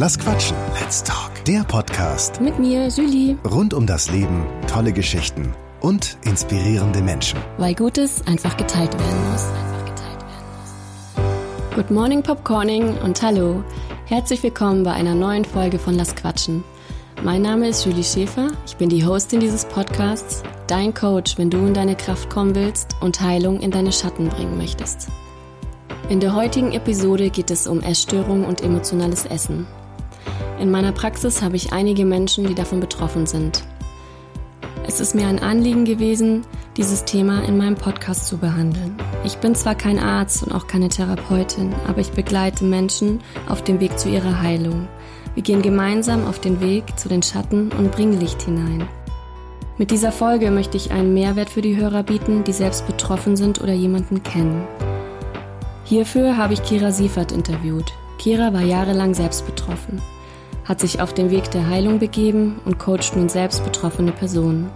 Lass quatschen. Let's talk. Der Podcast. Mit mir, Julie. Rund um das Leben, tolle Geschichten und inspirierende Menschen. Weil Gutes einfach geteilt werden muss. Good morning, Popcorning und hallo. Herzlich willkommen bei einer neuen Folge von Lass quatschen. Mein Name ist Julie Schäfer. Ich bin die Hostin dieses Podcasts, dein Coach, wenn du in deine Kraft kommen willst und Heilung in deine Schatten bringen möchtest. In der heutigen Episode geht es um Essstörungen und emotionales Essen. In meiner Praxis habe ich einige Menschen, die davon betroffen sind. Es ist mir ein Anliegen gewesen, dieses Thema in meinem Podcast zu behandeln. Ich bin zwar kein Arzt und auch keine Therapeutin, aber ich begleite Menschen auf dem Weg zu ihrer Heilung. Wir gehen gemeinsam auf den Weg zu den Schatten und bringen Licht hinein. Mit dieser Folge möchte ich einen Mehrwert für die Hörer bieten, die selbst betroffen sind oder jemanden kennen. Hierfür habe ich Kira Siefert interviewt. Kira war jahrelang selbst betroffen, hat sich auf den Weg der Heilung begeben und coacht nun selbst betroffene Personen.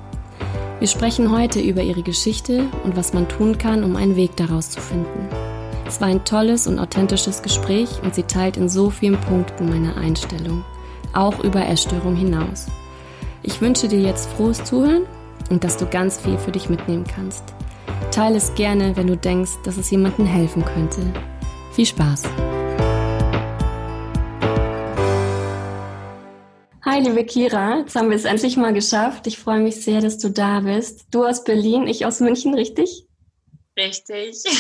Wir sprechen heute über ihre Geschichte und was man tun kann, um einen Weg daraus zu finden. Es war ein tolles und authentisches Gespräch und sie teilt in so vielen Punkten meine Einstellung, auch über Essstörung hinaus. Ich wünsche dir jetzt frohes Zuhören und dass du ganz viel für dich mitnehmen kannst. Teile es gerne, wenn du denkst, dass es jemandem helfen könnte. Viel Spaß! Hi, liebe Kira, jetzt haben wir es endlich mal geschafft. Ich freue mich sehr, dass du da bist. Du aus Berlin, ich aus München, richtig? Richtig. ich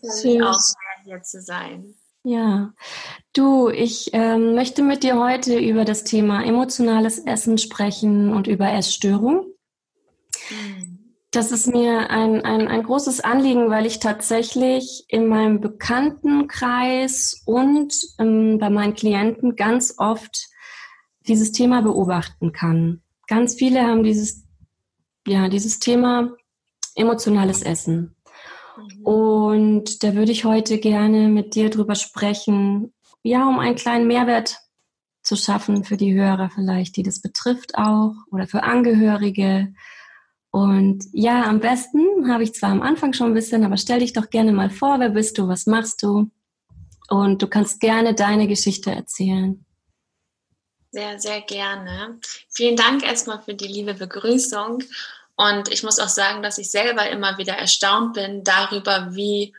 freue mich auch sehr, hier zu sein. Ja, du, ich ähm, möchte mit dir heute über das Thema emotionales Essen sprechen und über Essstörung. Mhm. Das ist mir ein, ein, ein großes Anliegen, weil ich tatsächlich in meinem Bekanntenkreis und ähm, bei meinen Klienten ganz oft dieses Thema beobachten kann. Ganz viele haben dieses, ja, dieses Thema emotionales Essen. Mhm. Und da würde ich heute gerne mit dir drüber sprechen, ja, um einen kleinen Mehrwert zu schaffen für die Hörer vielleicht, die das betrifft auch oder für Angehörige und ja, am besten habe ich zwar am Anfang schon ein bisschen, aber stell dich doch gerne mal vor, wer bist du, was machst du? Und du kannst gerne deine Geschichte erzählen. Sehr, sehr gerne. Vielen Dank erstmal für die liebe Begrüßung. Und ich muss auch sagen, dass ich selber immer wieder erstaunt bin darüber, wie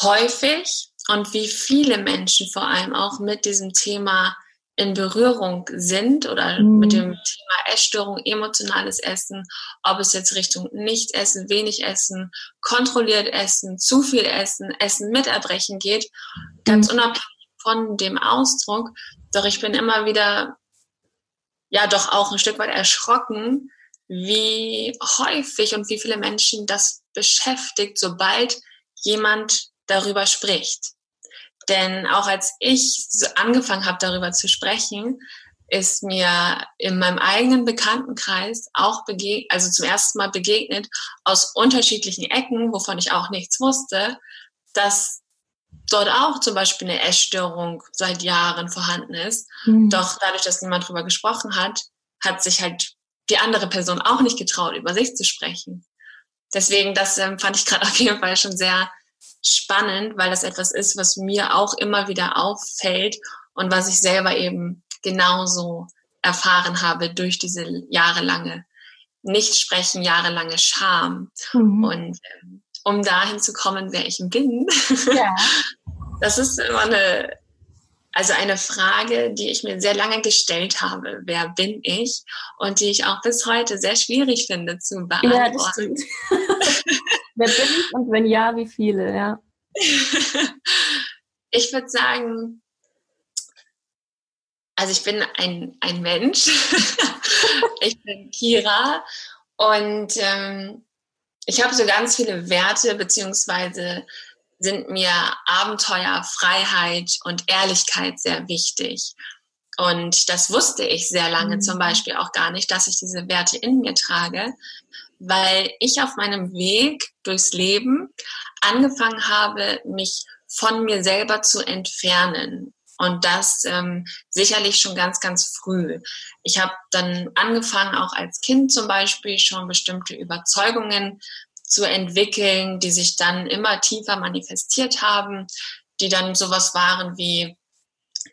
häufig und wie viele Menschen vor allem auch mit diesem Thema in Berührung sind oder mhm. mit dem Thema Essstörung, emotionales Essen, ob es jetzt Richtung nicht essen, wenig essen, kontrolliert essen, zu viel essen, Essen mit Erbrechen geht, ganz mhm. unabhängig von dem Ausdruck. Doch ich bin immer wieder, ja, doch auch ein Stück weit erschrocken, wie häufig und wie viele Menschen das beschäftigt, sobald jemand darüber spricht. Denn auch als ich angefangen habe, darüber zu sprechen, ist mir in meinem eigenen Bekanntenkreis auch begegnet, also zum ersten Mal begegnet, aus unterschiedlichen Ecken, wovon ich auch nichts wusste, dass dort auch zum Beispiel eine Essstörung seit Jahren vorhanden ist. Mhm. Doch dadurch, dass niemand drüber gesprochen hat, hat sich halt die andere Person auch nicht getraut, über sich zu sprechen. Deswegen, das ähm, fand ich gerade auf jeden Fall schon sehr spannend, weil das etwas ist, was mir auch immer wieder auffällt und was ich selber eben genauso erfahren habe durch diese jahrelange Nichtsprechen, jahrelange Scham. Mhm. Und ähm, um dahin zu kommen, wer ich bin, ja. das ist immer eine, also eine Frage, die ich mir sehr lange gestellt habe. Wer bin ich? Und die ich auch bis heute sehr schwierig finde zu beantworten. Ja. Wer bin ich und wenn ja, wie viele, ja? ich würde sagen, also ich bin ein, ein Mensch. ich bin Kira und ähm, ich habe so ganz viele Werte, beziehungsweise sind mir Abenteuer, Freiheit und Ehrlichkeit sehr wichtig. Und das wusste ich sehr lange mhm. zum Beispiel auch gar nicht, dass ich diese Werte in mir trage weil ich auf meinem Weg durchs Leben angefangen habe, mich von mir selber zu entfernen. Und das ähm, sicherlich schon ganz, ganz früh. Ich habe dann angefangen, auch als Kind zum Beispiel schon bestimmte Überzeugungen zu entwickeln, die sich dann immer tiefer manifestiert haben. die dann sowas waren wie,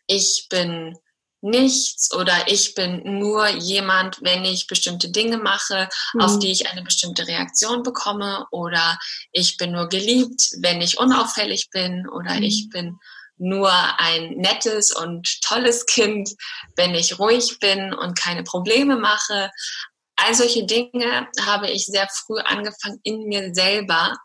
ich bin nichts oder ich bin nur jemand, wenn ich bestimmte Dinge mache, mhm. auf die ich eine bestimmte Reaktion bekomme oder ich bin nur geliebt, wenn ich unauffällig bin oder mhm. ich bin nur ein nettes und tolles Kind, wenn ich ruhig bin und keine Probleme mache. All solche Dinge habe ich sehr früh angefangen in mir selber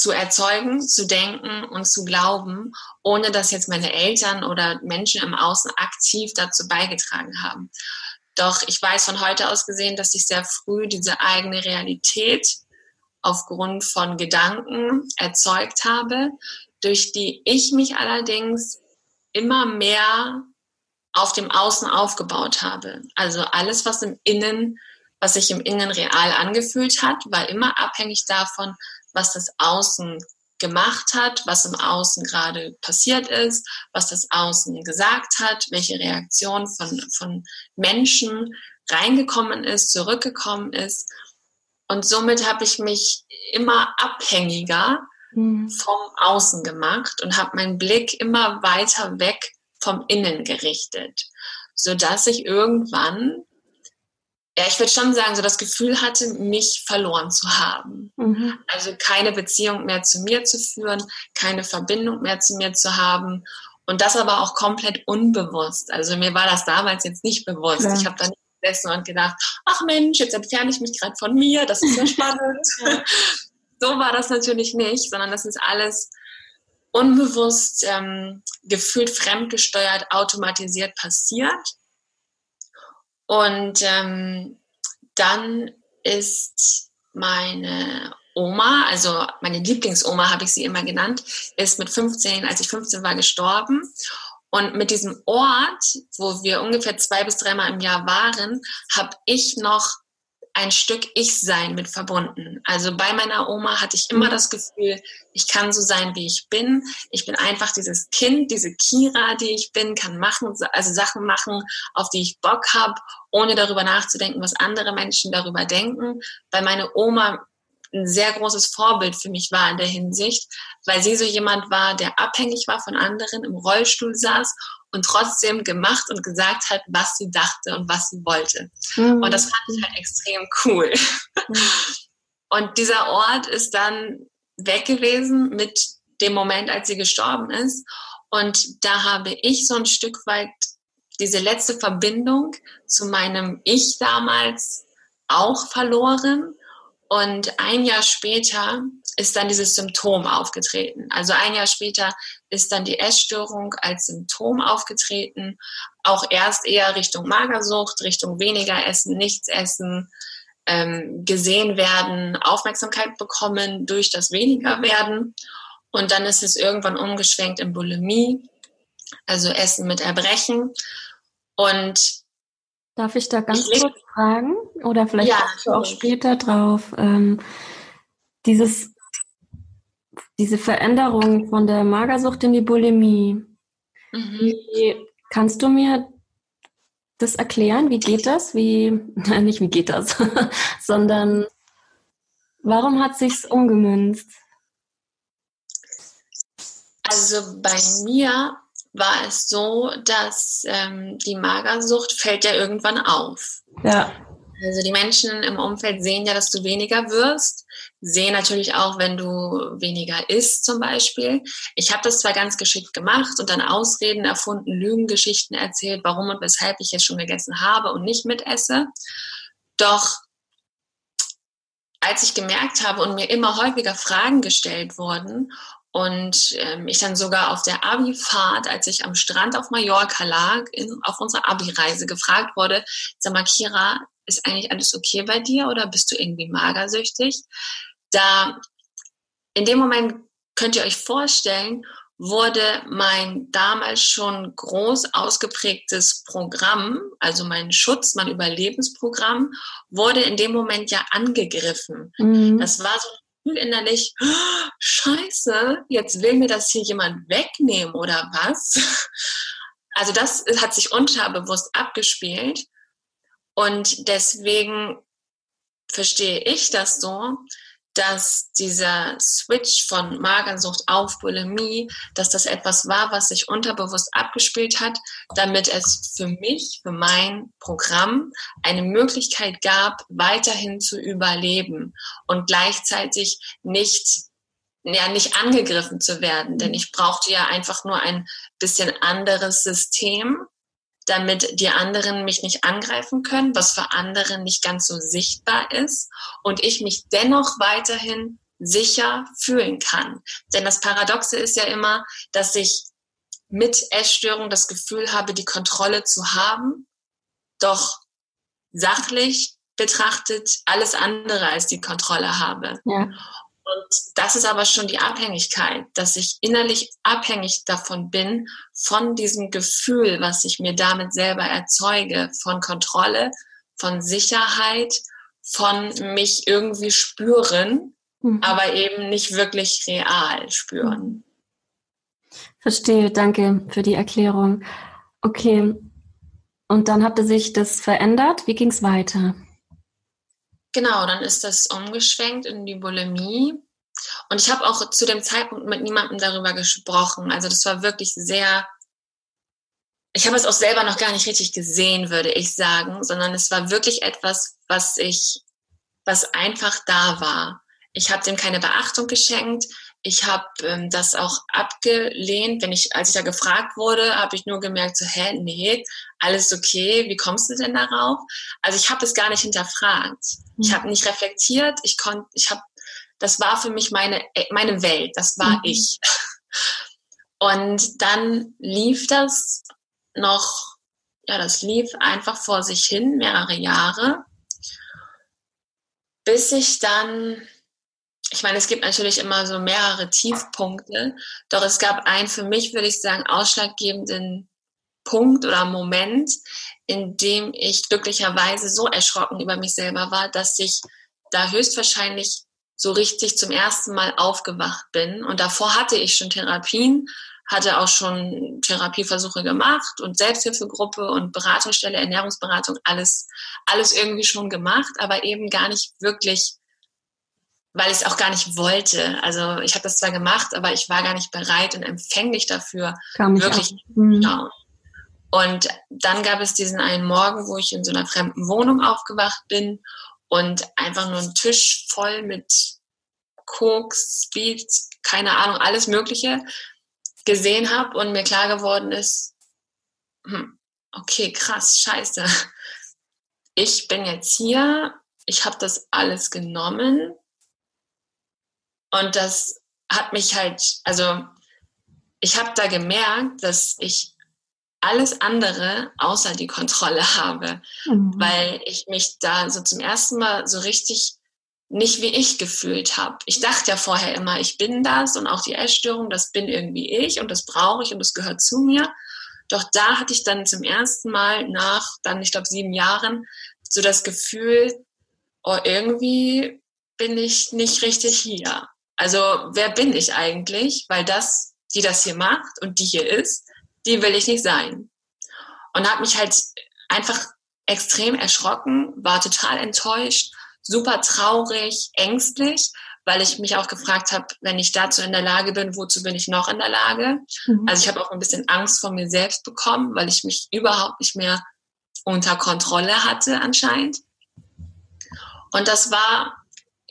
zu erzeugen, zu denken und zu glauben, ohne dass jetzt meine Eltern oder Menschen im Außen aktiv dazu beigetragen haben. Doch ich weiß von heute aus gesehen, dass ich sehr früh diese eigene Realität aufgrund von Gedanken erzeugt habe, durch die ich mich allerdings immer mehr auf dem Außen aufgebaut habe. Also alles, was im Innen, was sich im Innen real angefühlt hat, war immer abhängig davon, was das Außen gemacht hat, was im Außen gerade passiert ist, was das Außen gesagt hat, welche Reaktion von, von Menschen reingekommen ist, zurückgekommen ist. Und somit habe ich mich immer abhängiger mhm. vom Außen gemacht und habe meinen Blick immer weiter weg vom Innen gerichtet, sodass ich irgendwann ja, ich würde schon sagen, so das Gefühl hatte, mich verloren zu haben. Mhm. Also keine Beziehung mehr zu mir zu führen, keine Verbindung mehr zu mir zu haben. Und das aber auch komplett unbewusst. Also mir war das damals jetzt nicht bewusst. Ja. Ich habe dann gesessen und gedacht, ach Mensch, jetzt entferne ich mich gerade von mir, das ist ja spannend. so war das natürlich nicht, sondern das ist alles unbewusst, ähm, gefühlt fremdgesteuert, automatisiert passiert. Und ähm, dann ist meine Oma, also meine Lieblingsoma habe ich sie immer genannt, ist mit 15, als ich 15 war, gestorben. Und mit diesem Ort, wo wir ungefähr zwei bis dreimal im Jahr waren, habe ich noch ein Stück Ich-Sein mit verbunden. Also bei meiner Oma hatte ich immer mhm. das Gefühl, ich kann so sein, wie ich bin. Ich bin einfach dieses Kind, diese Kira, die ich bin, kann machen, also Sachen machen, auf die ich Bock habe, ohne darüber nachzudenken, was andere Menschen darüber denken. Weil meine Oma ein sehr großes Vorbild für mich war in der Hinsicht, weil sie so jemand war, der abhängig war von anderen, im Rollstuhl saß und trotzdem gemacht und gesagt hat, was sie dachte und was sie wollte. Mhm. Und das fand ich halt extrem cool. Mhm. Und dieser Ort ist dann weg gewesen mit dem Moment, als sie gestorben ist. Und da habe ich so ein Stück weit diese letzte Verbindung zu meinem Ich damals auch verloren. Und ein Jahr später ist dann dieses Symptom aufgetreten. Also ein Jahr später ist dann die Essstörung als Symptom aufgetreten. Auch erst eher Richtung Magersucht, Richtung weniger essen, nichts essen, ähm, gesehen werden, Aufmerksamkeit bekommen durch das weniger werden. Und dann ist es irgendwann umgeschwenkt in Bulimie, also Essen mit Erbrechen. Und Darf ich da ganz kurz fragen? Oder vielleicht ja, auch später drauf. Ähm, dieses diese Veränderung von der Magersucht in die Bulimie. Mhm. Wie, kannst du mir das erklären? Wie geht das? Wie, nein, nicht wie geht das, sondern warum hat sich's umgemünzt? Also bei mir war es so, dass ähm, die Magersucht fällt ja irgendwann auf. Ja. Also die Menschen im Umfeld sehen ja, dass du weniger wirst, sehen natürlich auch, wenn du weniger isst zum Beispiel. Ich habe das zwar ganz geschickt gemacht und dann Ausreden erfunden, Lügengeschichten erzählt, warum und weshalb ich jetzt schon gegessen habe und nicht mitesse. Doch als ich gemerkt habe und mir immer häufiger Fragen gestellt wurden und ähm, ich dann sogar auf der Abi-Fahrt, als ich am Strand auf Mallorca lag, in, auf unserer Abi-Reise gefragt wurde, sag mal, Kira, ist eigentlich alles okay bei dir oder bist du irgendwie magersüchtig? Da in dem Moment könnt ihr euch vorstellen, wurde mein damals schon groß ausgeprägtes Programm, also mein Schutz, mein Überlebensprogramm, wurde in dem Moment ja angegriffen. Mhm. Das war so innerlich, oh, scheiße, jetzt will mir das hier jemand wegnehmen oder was? Also das hat sich unterbewusst abgespielt. Und deswegen verstehe ich das so, dass dieser Switch von Magersucht auf Bulimie, dass das etwas war, was sich unterbewusst abgespielt hat, damit es für mich, für mein Programm eine Möglichkeit gab, weiterhin zu überleben und gleichzeitig nicht ja nicht angegriffen zu werden, denn ich brauchte ja einfach nur ein bisschen anderes System, damit die anderen mich nicht angreifen können, was für andere nicht ganz so sichtbar ist und ich mich dennoch weiterhin sicher fühlen kann. Denn das Paradoxe ist ja immer, dass ich mit Essstörung das Gefühl habe, die Kontrolle zu haben, doch sachlich betrachtet alles andere als die Kontrolle habe. Ja. Und das ist aber schon die Abhängigkeit, dass ich innerlich abhängig davon bin, von diesem Gefühl, was ich mir damit selber erzeuge, von Kontrolle, von Sicherheit, von mich irgendwie spüren, mhm. aber eben nicht wirklich real spüren. Verstehe, danke für die Erklärung. Okay, und dann hatte sich das verändert. Wie ging es weiter? Genau, dann ist das umgeschwenkt in die Bulimie. Und ich habe auch zu dem Zeitpunkt mit niemandem darüber gesprochen. Also das war wirklich sehr, ich habe es auch selber noch gar nicht richtig gesehen, würde ich sagen, sondern es war wirklich etwas, was ich, was einfach da war. Ich habe dem keine Beachtung geschenkt. Ich habe ähm, das auch abgelehnt. Wenn ich, als ich da gefragt wurde, habe ich nur gemerkt, so, hä, nee, alles okay, wie kommst du denn darauf? Also ich habe es gar nicht hinterfragt. Ich mhm. habe nicht reflektiert. Ich konnte, ich habe, das war für mich meine meine Welt. Das war mhm. ich. Und dann lief das noch, ja, das lief einfach vor sich hin mehrere Jahre, bis ich dann ich meine, es gibt natürlich immer so mehrere Tiefpunkte, doch es gab einen für mich, würde ich sagen, ausschlaggebenden Punkt oder Moment, in dem ich glücklicherweise so erschrocken über mich selber war, dass ich da höchstwahrscheinlich so richtig zum ersten Mal aufgewacht bin. Und davor hatte ich schon Therapien, hatte auch schon Therapieversuche gemacht und Selbsthilfegruppe und Beratungsstelle, Ernährungsberatung, alles, alles irgendwie schon gemacht, aber eben gar nicht wirklich weil ich es auch gar nicht wollte. Also ich habe das zwar gemacht, aber ich war gar nicht bereit und empfänglich dafür, wirklich schauen. Und dann gab es diesen einen Morgen, wo ich in so einer fremden Wohnung aufgewacht bin und einfach nur einen Tisch voll mit Koks, Speed, keine Ahnung, alles Mögliche gesehen habe und mir klar geworden ist, hm, okay, krass, scheiße. Ich bin jetzt hier, ich habe das alles genommen und das hat mich halt, also ich habe da gemerkt, dass ich alles andere außer die Kontrolle habe, mhm. weil ich mich da so zum ersten Mal so richtig nicht wie ich gefühlt habe. Ich dachte ja vorher immer, ich bin das und auch die Essstörung, das bin irgendwie ich und das brauche ich und das gehört zu mir. Doch da hatte ich dann zum ersten Mal nach dann, ich glaube, sieben Jahren so das Gefühl, oh, irgendwie bin ich nicht richtig hier. Also wer bin ich eigentlich? Weil das, die das hier macht und die hier ist, die will ich nicht sein. Und habe mich halt einfach extrem erschrocken, war total enttäuscht, super traurig, ängstlich, weil ich mich auch gefragt habe, wenn ich dazu in der Lage bin, wozu bin ich noch in der Lage? Mhm. Also ich habe auch ein bisschen Angst vor mir selbst bekommen, weil ich mich überhaupt nicht mehr unter Kontrolle hatte anscheinend. Und das war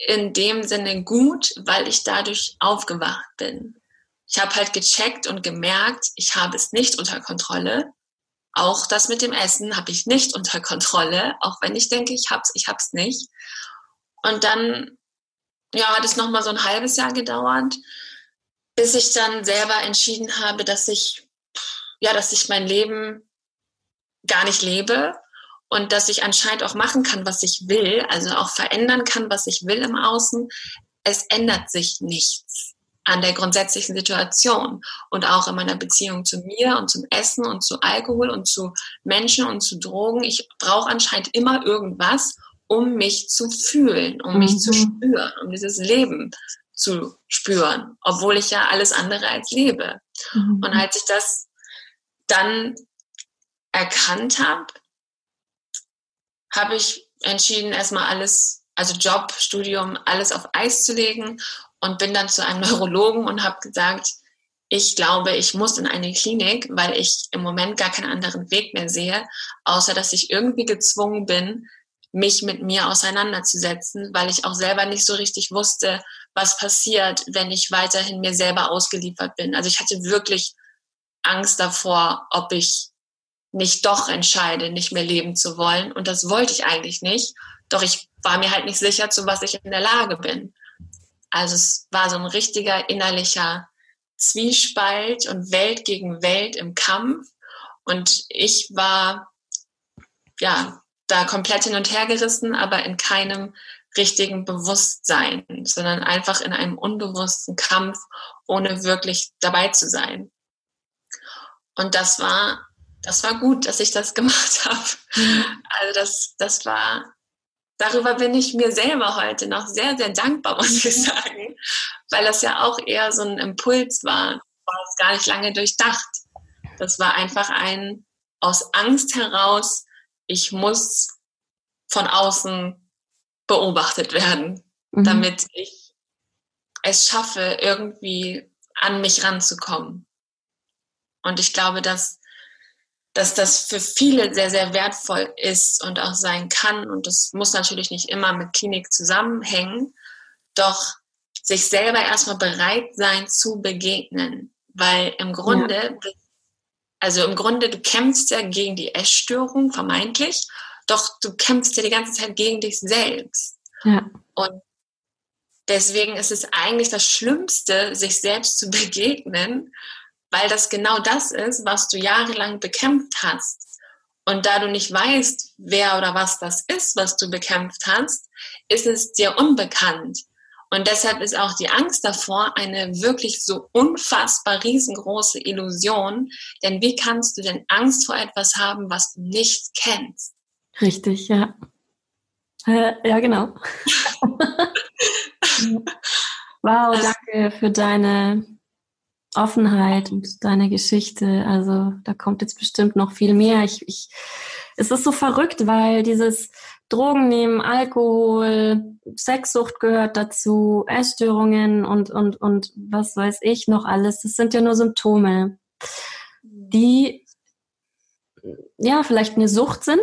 in dem Sinne gut, weil ich dadurch aufgewacht bin. Ich habe halt gecheckt und gemerkt, ich habe es nicht unter Kontrolle. Auch das mit dem Essen habe ich nicht unter Kontrolle, auch wenn ich denke, ich hab's, ich hab's nicht. Und dann ja, hat es noch mal so ein halbes Jahr gedauert, bis ich dann selber entschieden habe, dass ich ja, dass ich mein Leben gar nicht lebe und dass ich anscheinend auch machen kann, was ich will, also auch verändern kann, was ich will im Außen. Es ändert sich nichts an der grundsätzlichen Situation und auch in meiner Beziehung zu mir und zum Essen und zu Alkohol und zu Menschen und zu Drogen. Ich brauche anscheinend immer irgendwas, um mich zu fühlen, um mich zu mhm. spüren, um dieses Leben zu spüren, obwohl ich ja alles andere als lebe. Mhm. Und als ich das dann erkannt habe, habe ich entschieden, erstmal alles also Job, Studium, alles auf Eis zu legen und bin dann zu einem Neurologen und habe gesagt, ich glaube, ich muss in eine Klinik, weil ich im Moment gar keinen anderen Weg mehr sehe, außer dass ich irgendwie gezwungen bin, mich mit mir auseinanderzusetzen, weil ich auch selber nicht so richtig wusste, was passiert, wenn ich weiterhin mir selber ausgeliefert bin. Also ich hatte wirklich Angst davor, ob ich nicht doch entscheide, nicht mehr leben zu wollen. Und das wollte ich eigentlich nicht. Doch ich war mir halt nicht sicher, zu was ich in der Lage bin. Also es war so ein richtiger innerlicher Zwiespalt und Welt gegen Welt im Kampf. Und ich war, ja, da komplett hin und her gerissen, aber in keinem richtigen Bewusstsein, sondern einfach in einem unbewussten Kampf, ohne wirklich dabei zu sein. Und das war, das war gut, dass ich das gemacht habe. Mhm. Also das, das war, darüber bin ich mir selber heute noch sehr, sehr dankbar, muss ich sagen, weil das ja auch eher so ein Impuls war, war es gar nicht lange durchdacht. Das war einfach ein aus Angst heraus, ich muss von außen beobachtet werden, mhm. damit ich es schaffe, irgendwie an mich ranzukommen. Und ich glaube, dass, dass das für viele sehr, sehr wertvoll ist und auch sein kann. Und das muss natürlich nicht immer mit Klinik zusammenhängen. Doch sich selber erstmal bereit sein zu begegnen. Weil im Grunde, ja. also im Grunde, du kämpfst ja gegen die Essstörung, vermeintlich. Doch du kämpfst ja die ganze Zeit gegen dich selbst. Ja. Und deswegen ist es eigentlich das Schlimmste, sich selbst zu begegnen, weil das genau das ist, was du jahrelang bekämpft hast. Und da du nicht weißt, wer oder was das ist, was du bekämpft hast, ist es dir unbekannt. Und deshalb ist auch die Angst davor eine wirklich so unfassbar riesengroße Illusion. Denn wie kannst du denn Angst vor etwas haben, was du nicht kennst? Richtig, ja. Äh, ja, genau. wow, danke für deine Offenheit und deine Geschichte. Also da kommt jetzt bestimmt noch viel mehr. Ich, ich, es ist so verrückt, weil dieses Drogen nehmen, Alkohol, Sexsucht gehört dazu, Essstörungen und, und, und was weiß ich noch alles. Das sind ja nur Symptome, die ja vielleicht eine Sucht sind.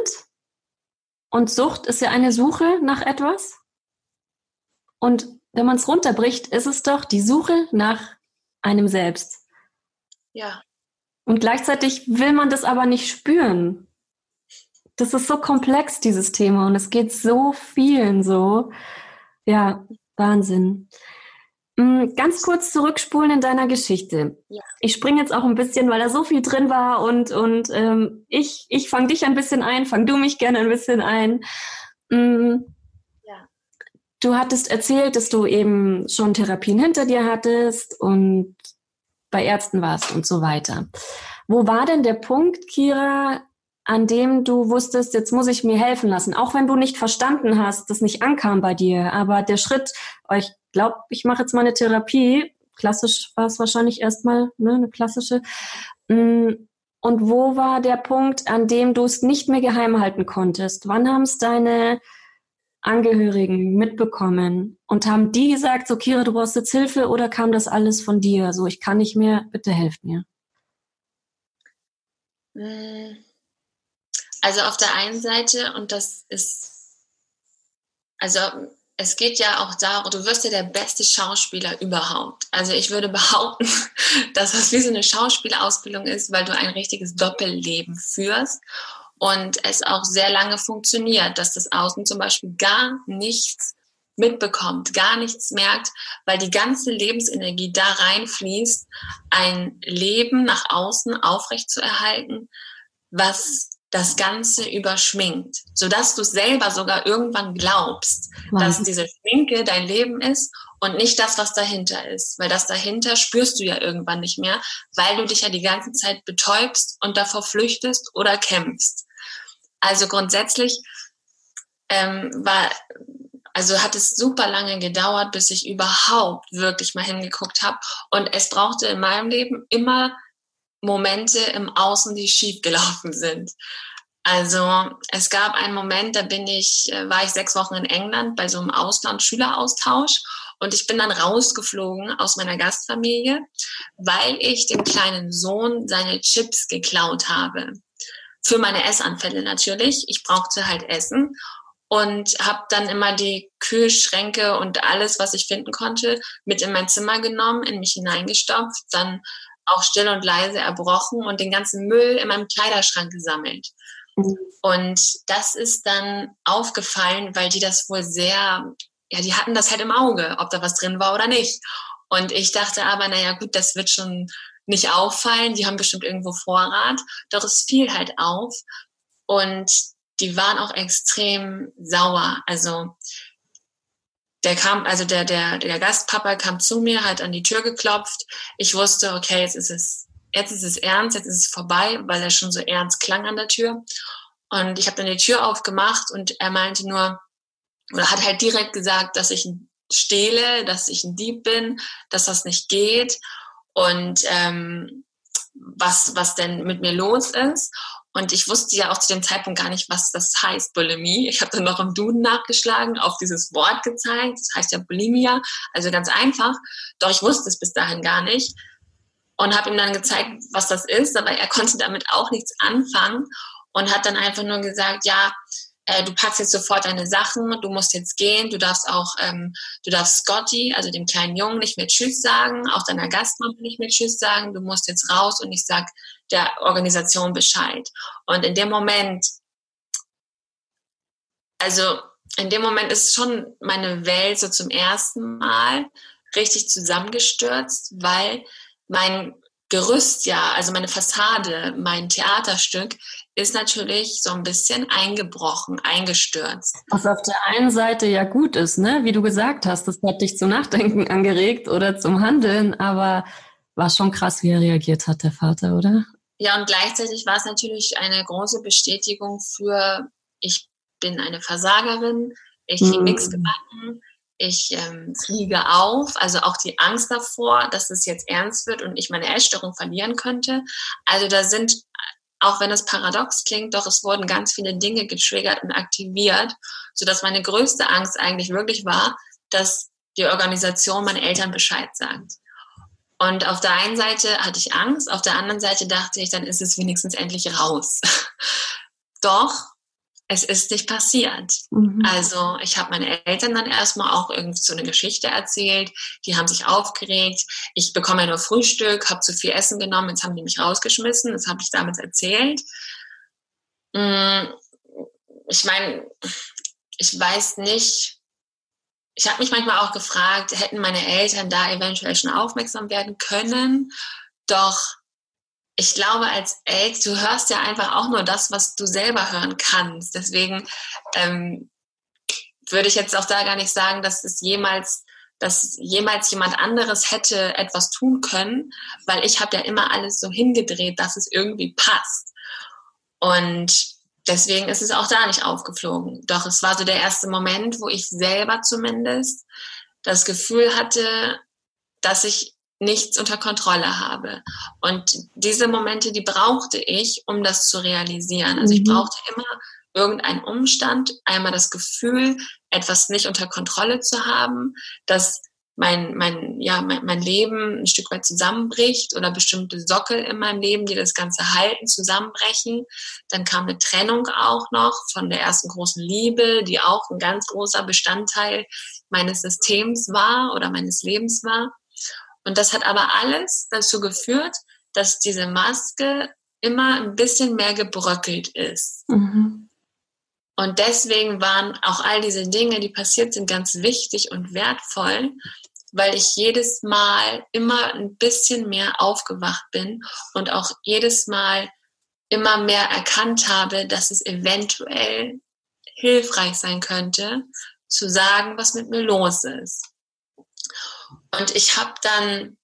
Und Sucht ist ja eine Suche nach etwas. Und wenn man es runterbricht, ist es doch die Suche nach einem selbst. Ja. Und gleichzeitig will man das aber nicht spüren. Das ist so komplex, dieses Thema, und es geht so vielen so. Ja, Wahnsinn. Mm, ganz kurz zurückspulen in deiner Geschichte. Ja. Ich springe jetzt auch ein bisschen, weil da so viel drin war und, und ähm, ich, ich fange dich ein bisschen ein, fang du mich gerne ein bisschen ein. Mm, Du hattest erzählt, dass du eben schon Therapien hinter dir hattest und bei Ärzten warst und so weiter. Wo war denn der Punkt, Kira, an dem du wusstest, jetzt muss ich mir helfen lassen, auch wenn du nicht verstanden hast, das nicht ankam bei dir, aber der Schritt, oh, ich glaube, ich mache jetzt mal eine Therapie, klassisch war es wahrscheinlich erstmal, ne, eine klassische. Mm, und wo war der Punkt, an dem du es nicht mehr geheim halten konntest? Wann haben es deine Angehörigen mitbekommen und haben die gesagt, so Kira, du brauchst jetzt Hilfe oder kam das alles von dir? So, ich kann nicht mehr, bitte helf mir. Hm. Also auf der einen Seite, und das ist, also es geht ja auch darum, du wirst ja der beste Schauspieler überhaupt. Also ich würde behaupten, dass das wie so eine Schauspielausbildung ist, weil du ein richtiges Doppelleben führst und es auch sehr lange funktioniert, dass das Außen zum Beispiel gar nichts mitbekommt, gar nichts merkt, weil die ganze Lebensenergie da reinfließt, ein Leben nach außen aufrechtzuerhalten, was das Ganze überschminkt, sodass du selber sogar irgendwann glaubst, wow. dass diese Schminke dein Leben ist und nicht das, was dahinter ist. Weil das dahinter spürst du ja irgendwann nicht mehr, weil du dich ja die ganze Zeit betäubst und davor flüchtest oder kämpfst. Also grundsätzlich ähm, war, also hat es super lange gedauert, bis ich überhaupt wirklich mal hingeguckt habe. Und es brauchte in meinem Leben immer Momente im Außen, die schief gelaufen sind. Also es gab einen Moment, da bin ich, äh, war ich sechs Wochen in England bei so einem Ausland-Schüleraustausch und ich bin dann rausgeflogen aus meiner Gastfamilie, weil ich dem kleinen Sohn seine Chips geklaut habe. Für meine Essanfälle natürlich. Ich brauchte halt Essen und habe dann immer die Kühlschränke und alles, was ich finden konnte, mit in mein Zimmer genommen, in mich hineingestopft, dann auch still und leise erbrochen und den ganzen Müll in meinem Kleiderschrank gesammelt. Und das ist dann aufgefallen, weil die das wohl sehr, ja, die hatten das halt im Auge, ob da was drin war oder nicht. Und ich dachte aber, naja, gut, das wird schon nicht auffallen, die haben bestimmt irgendwo Vorrat. Doch es fiel halt auf. Und die waren auch extrem sauer. Also der kam, also der, der, der Gastpapa kam zu mir, hat an die Tür geklopft. Ich wusste, okay, jetzt ist es, jetzt ist es ernst, jetzt ist es vorbei, weil er schon so ernst klang an der Tür. Und ich habe dann die Tür aufgemacht und er meinte nur, oder hat halt direkt gesagt, dass ich stehle, dass ich ein Dieb bin, dass das nicht geht und ähm, was, was denn mit mir los ist. Und ich wusste ja auch zu dem Zeitpunkt gar nicht, was das heißt, Bulimie. Ich habe dann noch im Duden nachgeschlagen, auf dieses Wort gezeigt. Das heißt ja Bulimia, also ganz einfach. Doch ich wusste es bis dahin gar nicht und habe ihm dann gezeigt, was das ist. Aber er konnte damit auch nichts anfangen und hat dann einfach nur gesagt, ja, äh, du packst jetzt sofort deine Sachen, du musst jetzt gehen, du darfst auch, ähm, du darfst Scotty, also dem kleinen Jungen, nicht mehr Tschüss sagen, auch deiner Gastmama nicht mehr Tschüss sagen, du musst jetzt raus und ich sag der Organisation Bescheid. Und in dem Moment, also in dem Moment ist schon meine Welt so zum ersten Mal richtig zusammengestürzt, weil mein Gerüst ja, also meine Fassade, mein Theaterstück ist natürlich so ein bisschen eingebrochen, eingestürzt. Was auf der einen Seite ja gut ist, ne? Wie du gesagt hast, das hat dich zum Nachdenken angeregt oder zum Handeln, aber war schon krass, wie er reagiert hat, der Vater, oder? Ja, und gleichzeitig war es natürlich eine große Bestätigung für, ich bin eine Versagerin, ich kriege mhm. nichts gebacken, ich ähm, fliege auf, also auch die Angst davor, dass es jetzt ernst wird und ich meine Essstörung verlieren könnte. Also da sind auch wenn es paradox klingt, doch es wurden ganz viele Dinge getriggert und aktiviert, sodass meine größte Angst eigentlich wirklich war, dass die Organisation meinen Eltern Bescheid sagt. Und auf der einen Seite hatte ich Angst, auf der anderen Seite dachte ich, dann ist es wenigstens endlich raus. Doch es ist nicht passiert. Mhm. Also ich habe meine Eltern dann erstmal auch irgendwie so eine Geschichte erzählt. Die haben sich aufgeregt. Ich bekomme ja nur Frühstück, habe zu viel Essen genommen, jetzt haben die mich rausgeschmissen. Das habe ich damals erzählt. Mm, ich meine, ich weiß nicht. Ich habe mich manchmal auch gefragt, hätten meine Eltern da eventuell schon aufmerksam werden können. Doch ich glaube, als Elk, du hörst ja einfach auch nur das, was du selber hören kannst. Deswegen ähm, würde ich jetzt auch da gar nicht sagen, dass es jemals, dass jemals jemand anderes hätte etwas tun können, weil ich habe ja immer alles so hingedreht, dass es irgendwie passt. Und deswegen ist es auch da nicht aufgeflogen. Doch es war so der erste Moment, wo ich selber zumindest das Gefühl hatte, dass ich nichts unter Kontrolle habe. Und diese Momente, die brauchte ich, um das zu realisieren. Also ich mhm. brauchte immer irgendeinen Umstand, einmal das Gefühl, etwas nicht unter Kontrolle zu haben, dass mein, mein, ja, mein, mein Leben ein Stück weit zusammenbricht oder bestimmte Sockel in meinem Leben, die das Ganze halten, zusammenbrechen. Dann kam eine Trennung auch noch von der ersten großen Liebe, die auch ein ganz großer Bestandteil meines Systems war oder meines Lebens war. Und das hat aber alles dazu geführt, dass diese Maske immer ein bisschen mehr gebröckelt ist. Mhm. Und deswegen waren auch all diese Dinge, die passiert sind, ganz wichtig und wertvoll, weil ich jedes Mal immer ein bisschen mehr aufgewacht bin und auch jedes Mal immer mehr erkannt habe, dass es eventuell hilfreich sein könnte, zu sagen, was mit mir los ist. Und ich habe dann,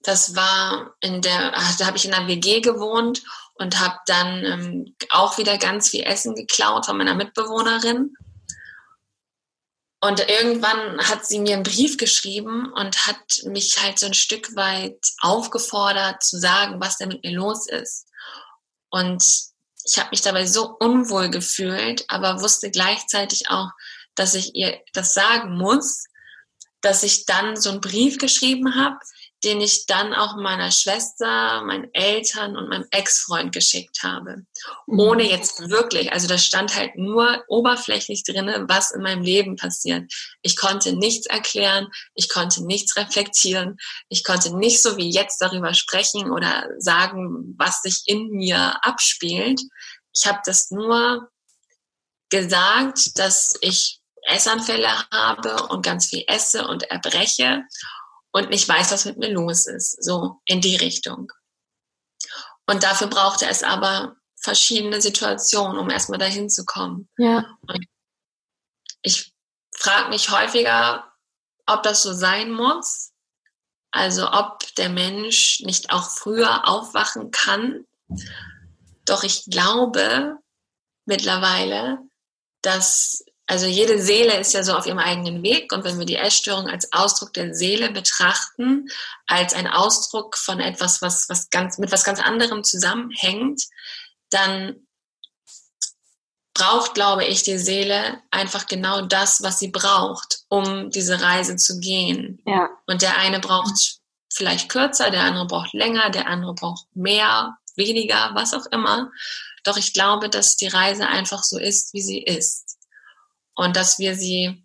das war in der, da habe ich in einer WG gewohnt und habe dann ähm, auch wieder ganz viel Essen geklaut von meiner Mitbewohnerin. Und irgendwann hat sie mir einen Brief geschrieben und hat mich halt so ein Stück weit aufgefordert zu sagen, was denn mit mir los ist. Und ich habe mich dabei so unwohl gefühlt, aber wusste gleichzeitig auch, dass ich ihr das sagen muss, dass ich dann so einen Brief geschrieben habe, den ich dann auch meiner Schwester, meinen Eltern und meinem Ex-Freund geschickt habe. Mhm. Ohne jetzt wirklich, also da stand halt nur oberflächlich drinne, was in meinem Leben passiert. Ich konnte nichts erklären, ich konnte nichts reflektieren, ich konnte nicht so wie jetzt darüber sprechen oder sagen, was sich in mir abspielt. Ich habe das nur gesagt, dass ich Essanfälle habe und ganz viel esse und erbreche und nicht weiß, was mit mir los ist. So in die Richtung. Und dafür brauchte es aber verschiedene Situationen, um erstmal dahin zu kommen. Ja. Und ich frage mich häufiger, ob das so sein muss. Also ob der Mensch nicht auch früher aufwachen kann. Doch ich glaube mittlerweile, dass also jede Seele ist ja so auf ihrem eigenen Weg und wenn wir die Essstörung als Ausdruck der Seele betrachten, als ein Ausdruck von etwas, was, was ganz, mit was ganz anderem zusammenhängt, dann braucht, glaube ich, die Seele einfach genau das, was sie braucht, um diese Reise zu gehen. Ja. Und der eine braucht vielleicht kürzer, der andere braucht länger, der andere braucht mehr, weniger, was auch immer. Doch ich glaube, dass die Reise einfach so ist, wie sie ist und dass wir sie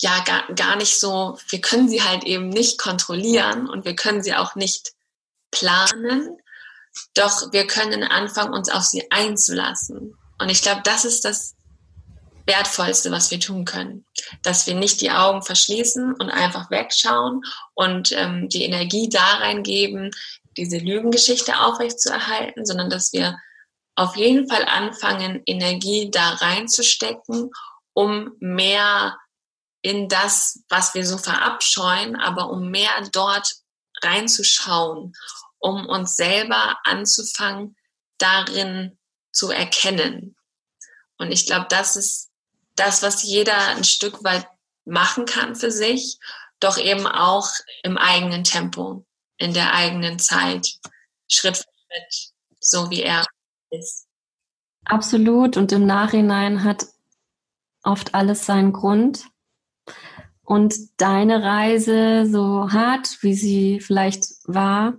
ja gar, gar nicht so, wir können sie halt eben nicht kontrollieren und wir können sie auch nicht planen, doch wir können anfangen, uns auf sie einzulassen. Und ich glaube, das ist das Wertvollste, was wir tun können. Dass wir nicht die Augen verschließen und einfach wegschauen und ähm, die Energie da reingeben, diese Lügengeschichte aufrechtzuerhalten, sondern dass wir auf jeden Fall anfangen, Energie da reinzustecken, um mehr in das, was wir so verabscheuen, aber um mehr dort reinzuschauen, um uns selber anzufangen, darin zu erkennen. Und ich glaube, das ist das, was jeder ein Stück weit machen kann für sich, doch eben auch im eigenen Tempo, in der eigenen Zeit, Schritt für Schritt, so wie er ist. Absolut. Und im Nachhinein hat oft alles seinen Grund. Und deine Reise, so hart wie sie vielleicht war,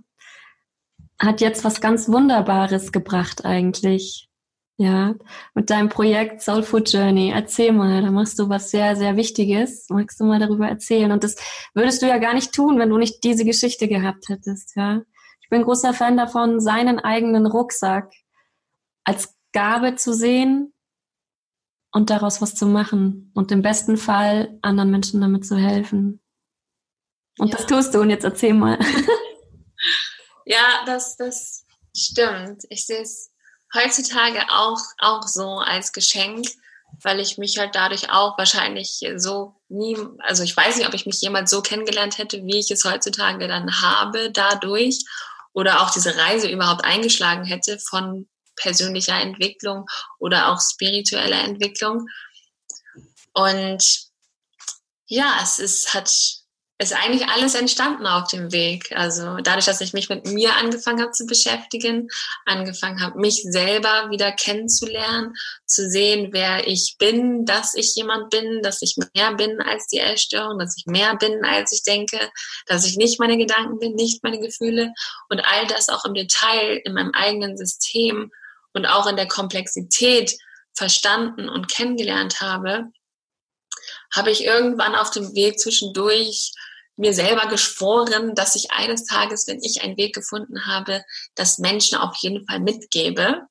hat jetzt was ganz Wunderbares gebracht eigentlich. Ja, mit deinem Projekt Soul Food Journey. Erzähl mal, da machst du was sehr, sehr Wichtiges. Magst du mal darüber erzählen? Und das würdest du ja gar nicht tun, wenn du nicht diese Geschichte gehabt hättest, ja. Ich bin großer Fan davon, seinen eigenen Rucksack als Gabe zu sehen und daraus was zu machen und im besten Fall anderen Menschen damit zu helfen. Und ja. das tust du und jetzt erzähl mal. Ja, das, das stimmt. Ich sehe es heutzutage auch, auch so als Geschenk, weil ich mich halt dadurch auch wahrscheinlich so nie, also ich weiß nicht, ob ich mich jemals so kennengelernt hätte, wie ich es heutzutage dann habe dadurch oder auch diese Reise überhaupt eingeschlagen hätte von persönlicher Entwicklung oder auch spiritueller Entwicklung. Und ja, es ist, hat, ist eigentlich alles entstanden auf dem Weg. Also dadurch, dass ich mich mit mir angefangen habe zu beschäftigen, angefangen habe, mich selber wieder kennenzulernen, zu sehen, wer ich bin, dass ich jemand bin, dass ich mehr bin als die Essstörung, dass ich mehr bin, als ich denke, dass ich nicht meine Gedanken bin, nicht meine Gefühle und all das auch im Detail in meinem eigenen System und auch in der Komplexität verstanden und kennengelernt habe, habe ich irgendwann auf dem Weg zwischendurch mir selber geschworen, dass ich eines Tages, wenn ich einen Weg gefunden habe, das Menschen auf jeden Fall mitgebe,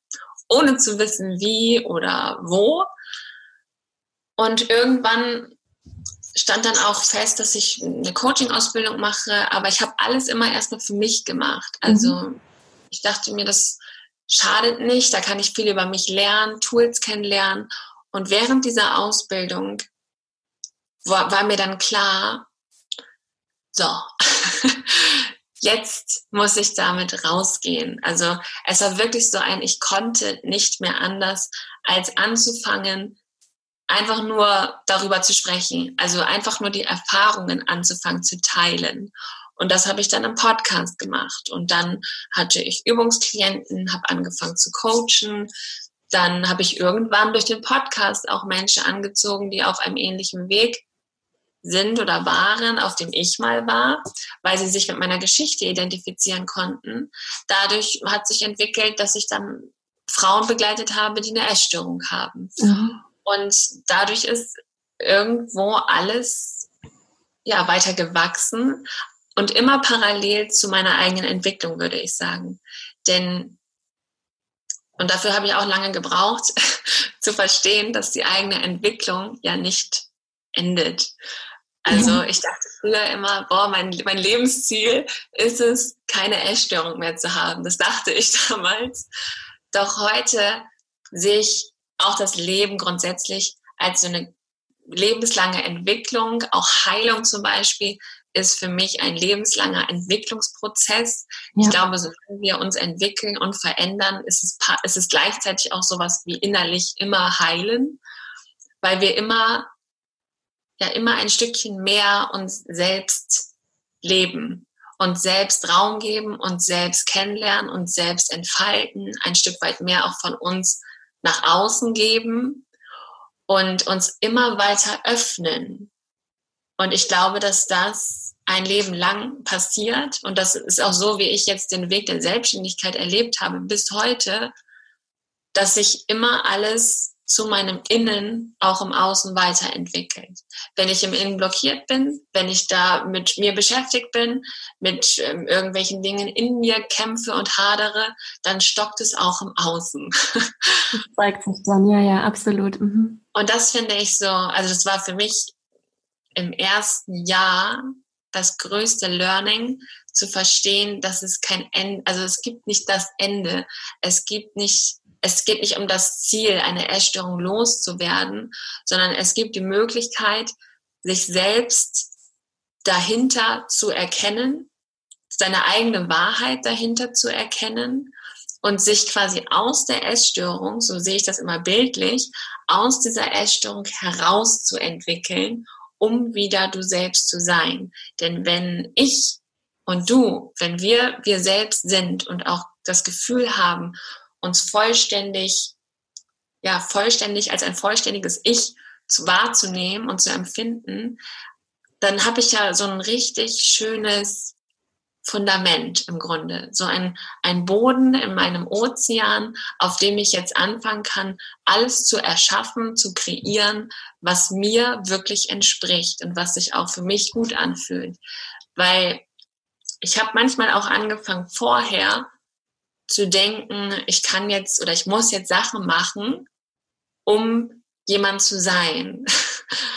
ohne zu wissen, wie oder wo. Und irgendwann stand dann auch fest, dass ich eine Coaching-Ausbildung mache, aber ich habe alles immer erstmal für mich gemacht. Also mhm. ich dachte mir, das schadet nicht, da kann ich viel über mich lernen, Tools kennenlernen. Und während dieser Ausbildung war, war mir dann klar, so, jetzt muss ich damit rausgehen. Also es war wirklich so ein, ich konnte nicht mehr anders, als anzufangen, einfach nur darüber zu sprechen. Also einfach nur die Erfahrungen anzufangen zu teilen. Und das habe ich dann im Podcast gemacht. Und dann hatte ich Übungsklienten, habe angefangen zu coachen. Dann habe ich irgendwann durch den Podcast auch Menschen angezogen, die auf einem ähnlichen Weg sind oder waren, auf dem ich mal war, weil sie sich mit meiner Geschichte identifizieren konnten. Dadurch hat sich entwickelt, dass ich dann Frauen begleitet habe, die eine Essstörung haben. Mhm. Und dadurch ist irgendwo alles ja weiter gewachsen und immer parallel zu meiner eigenen Entwicklung, würde ich sagen. Denn und dafür habe ich auch lange gebraucht, zu verstehen, dass die eigene Entwicklung ja nicht endet. Also ich dachte früher immer, boah, mein, mein Lebensziel ist es, keine Essstörung mehr zu haben. Das dachte ich damals. Doch heute sehe ich auch das Leben grundsätzlich als so eine lebenslange Entwicklung. Auch Heilung zum Beispiel ist für mich ein lebenslanger Entwicklungsprozess. Ja. Ich glaube, solange wir uns entwickeln und verändern, ist es, ist es gleichzeitig auch sowas wie innerlich immer heilen, weil wir immer ja immer ein Stückchen mehr uns selbst leben und selbst Raum geben und selbst kennenlernen und selbst entfalten, ein Stück weit mehr auch von uns nach außen geben und uns immer weiter öffnen. Und ich glaube, dass das ein Leben lang passiert und das ist auch so, wie ich jetzt den Weg der Selbstständigkeit erlebt habe bis heute, dass sich immer alles zu meinem Innen auch im Außen weiterentwickelt. Wenn ich im Innen blockiert bin, wenn ich da mit mir beschäftigt bin, mit ähm, irgendwelchen Dingen in mir kämpfe und hadere, dann stockt es auch im Außen. Das zeigt sich dann, ja, ja, absolut. Mhm. Und das finde ich so, also das war für mich im ersten Jahr das größte Learning, zu verstehen, dass es kein Ende, also es gibt nicht das Ende. Es gibt nicht es geht nicht um das Ziel, eine Essstörung loszuwerden, sondern es gibt die Möglichkeit, sich selbst dahinter zu erkennen, seine eigene Wahrheit dahinter zu erkennen und sich quasi aus der Essstörung, so sehe ich das immer bildlich, aus dieser Essstörung herauszuentwickeln, um wieder du selbst zu sein. Denn wenn ich und du, wenn wir wir selbst sind und auch das Gefühl haben, uns vollständig, ja, vollständig als ein vollständiges Ich zu wahrzunehmen und zu empfinden, dann habe ich ja so ein richtig schönes Fundament im Grunde, so ein, ein Boden in meinem Ozean, auf dem ich jetzt anfangen kann, alles zu erschaffen, zu kreieren, was mir wirklich entspricht und was sich auch für mich gut anfühlt. Weil ich habe manchmal auch angefangen vorher zu denken, ich kann jetzt oder ich muss jetzt Sachen machen, um jemand zu sein.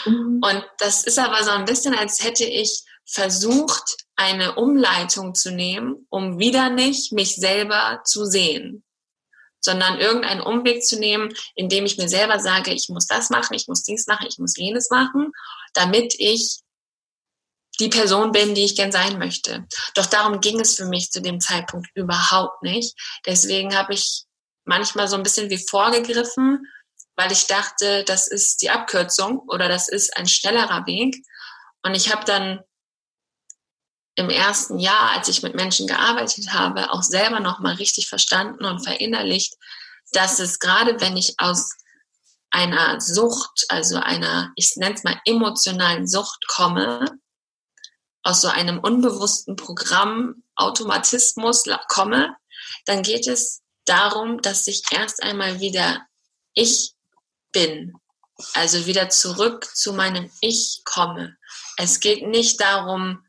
Mhm. Und das ist aber so ein bisschen, als hätte ich versucht, eine Umleitung zu nehmen, um wieder nicht mich selber zu sehen, sondern irgendeinen Umweg zu nehmen, indem ich mir selber sage, ich muss das machen, ich muss dies machen, ich muss jenes machen, damit ich die Person bin, die ich gern sein möchte. Doch darum ging es für mich zu dem Zeitpunkt überhaupt nicht. Deswegen habe ich manchmal so ein bisschen wie vorgegriffen, weil ich dachte, das ist die Abkürzung oder das ist ein schnellerer Weg. Und ich habe dann im ersten Jahr, als ich mit Menschen gearbeitet habe, auch selber noch mal richtig verstanden und verinnerlicht, dass es gerade, wenn ich aus einer Sucht, also einer, ich nenne es mal emotionalen Sucht komme, aus so einem unbewussten Programm, Automatismus komme, dann geht es darum, dass ich erst einmal wieder ich bin, also wieder zurück zu meinem Ich komme. Es geht nicht darum,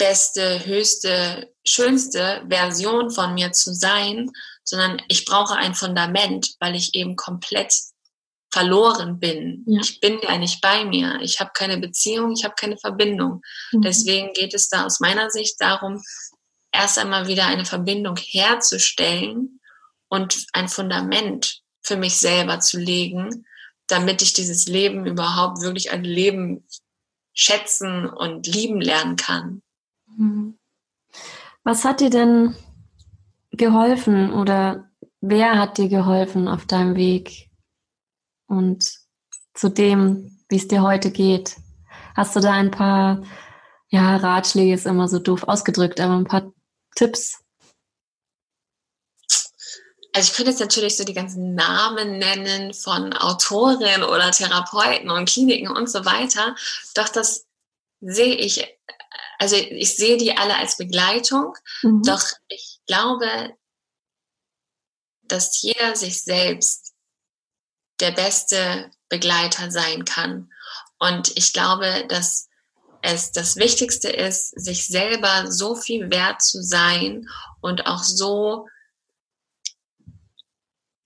beste, höchste, schönste Version von mir zu sein, sondern ich brauche ein Fundament, weil ich eben komplett verloren bin. Ja. Ich bin ja nicht bei mir. Ich habe keine Beziehung, ich habe keine Verbindung. Mhm. Deswegen geht es da aus meiner Sicht darum, erst einmal wieder eine Verbindung herzustellen und ein Fundament für mich selber zu legen, damit ich dieses Leben überhaupt wirklich ein Leben schätzen und lieben lernen kann. Mhm. Was hat dir denn geholfen oder wer hat dir geholfen auf deinem Weg? und zu dem, wie es dir heute geht. Hast du da ein paar Ja, Ratschläge ist immer so doof ausgedrückt, aber ein paar Tipps. Also ich könnte jetzt natürlich so die ganzen Namen nennen von Autorinnen oder Therapeuten und Kliniken und so weiter. Doch das sehe ich, also ich sehe die alle als Begleitung. Mhm. Doch ich glaube, dass jeder sich selbst der beste Begleiter sein kann. Und ich glaube, dass es das Wichtigste ist, sich selber so viel wert zu sein und auch so,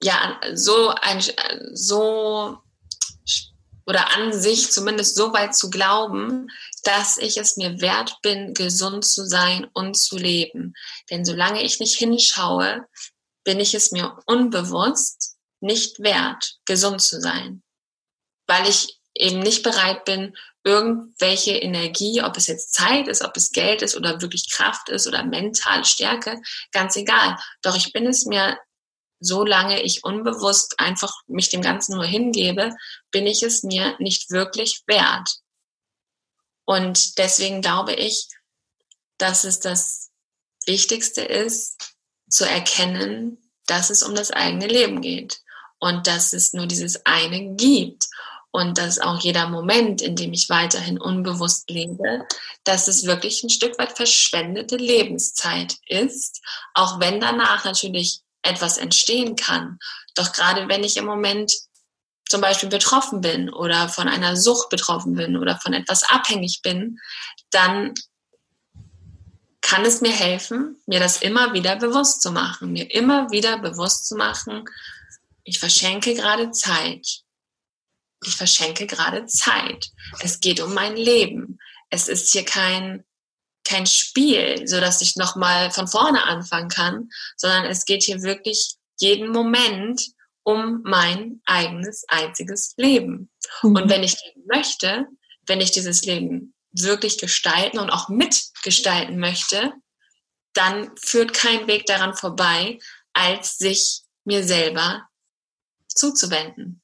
ja, so ein, so, oder an sich zumindest so weit zu glauben, dass ich es mir wert bin, gesund zu sein und zu leben. Denn solange ich nicht hinschaue, bin ich es mir unbewusst nicht wert, gesund zu sein. Weil ich eben nicht bereit bin, irgendwelche Energie, ob es jetzt Zeit ist, ob es Geld ist oder wirklich Kraft ist oder mentale Stärke, ganz egal. Doch ich bin es mir, solange ich unbewusst einfach mich dem Ganzen nur hingebe, bin ich es mir nicht wirklich wert. Und deswegen glaube ich, dass es das Wichtigste ist, zu erkennen, dass es um das eigene Leben geht und dass es nur dieses eine gibt und dass auch jeder Moment, in dem ich weiterhin unbewusst lebe, dass es wirklich ein Stück weit verschwendete Lebenszeit ist, auch wenn danach natürlich etwas entstehen kann. Doch gerade wenn ich im Moment zum Beispiel betroffen bin oder von einer Sucht betroffen bin oder von etwas abhängig bin, dann kann es mir helfen, mir das immer wieder bewusst zu machen, mir immer wieder bewusst zu machen, ich verschenke gerade Zeit ich verschenke gerade Zeit. Es geht um mein Leben. Es ist hier kein, kein Spiel, so dass ich nochmal von vorne anfangen kann, sondern es geht hier wirklich jeden Moment um mein eigenes einziges Leben. Mhm. Und wenn ich möchte, wenn ich dieses Leben wirklich gestalten und auch mitgestalten möchte, dann führt kein Weg daran vorbei, als sich mir selber zuzuwenden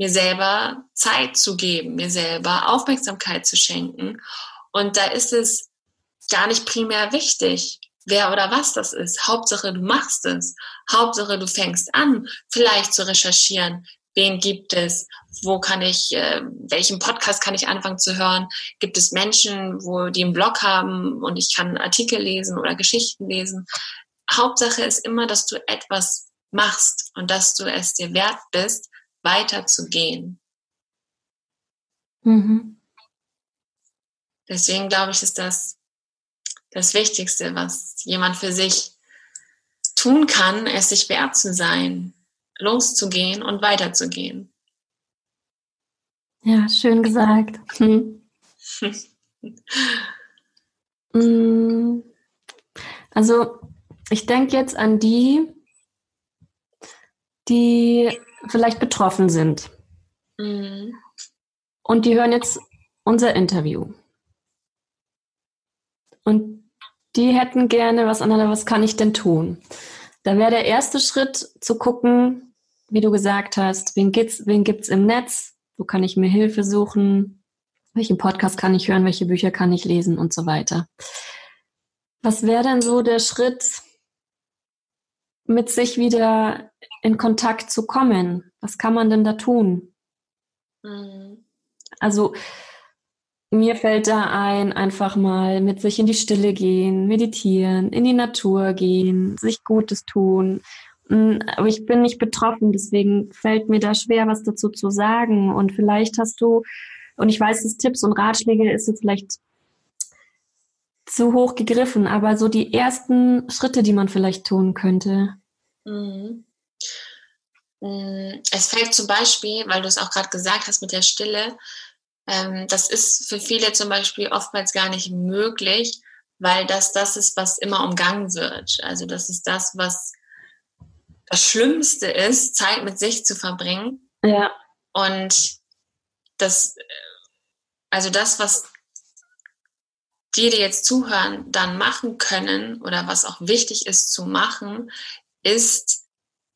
mir selber Zeit zu geben, mir selber Aufmerksamkeit zu schenken. Und da ist es gar nicht primär wichtig, wer oder was das ist. Hauptsache, du machst es. Hauptsache, du fängst an, vielleicht zu recherchieren. Wen gibt es? Wo kann ich, äh, welchen Podcast kann ich anfangen zu hören? Gibt es Menschen, wo die einen Blog haben und ich kann Artikel lesen oder Geschichten lesen? Hauptsache ist immer, dass du etwas machst und dass du es dir wert bist, weiterzugehen. Mhm. Deswegen glaube ich, ist das das Wichtigste, was jemand für sich tun kann, es sich wert zu sein, loszugehen und weiterzugehen. Ja, schön gesagt. Hm. Also, ich denke jetzt an die, die vielleicht betroffen sind. Mhm. Und die hören jetzt unser Interview. Und die hätten gerne was anderes, was kann ich denn tun? Da wäre der erste Schritt zu gucken, wie du gesagt hast, wen gibt's, wen gibt's im Netz? Wo kann ich mir Hilfe suchen? Welchen Podcast kann ich hören? Welche Bücher kann ich lesen und so weiter? Was wäre denn so der Schritt, mit sich wieder in Kontakt zu kommen? Was kann man denn da tun? Mhm. Also mir fällt da ein, einfach mal mit sich in die Stille gehen, meditieren, in die Natur gehen, sich Gutes tun. Mm, aber ich bin nicht betroffen, deswegen fällt mir da schwer, was dazu zu sagen. Und vielleicht hast du, und ich weiß, dass Tipps und Ratschläge ist jetzt vielleicht zu hoch gegriffen, aber so die ersten Schritte, die man vielleicht tun könnte. Mhm. Mm, es fällt zum Beispiel, weil du es auch gerade gesagt hast mit der Stille, das ist für viele zum Beispiel oftmals gar nicht möglich, weil das das ist, was immer umgangen wird. Also das ist das, was das Schlimmste ist, Zeit mit sich zu verbringen. Ja. Und das, also das, was die, die jetzt zuhören, dann machen können oder was auch wichtig ist zu machen, ist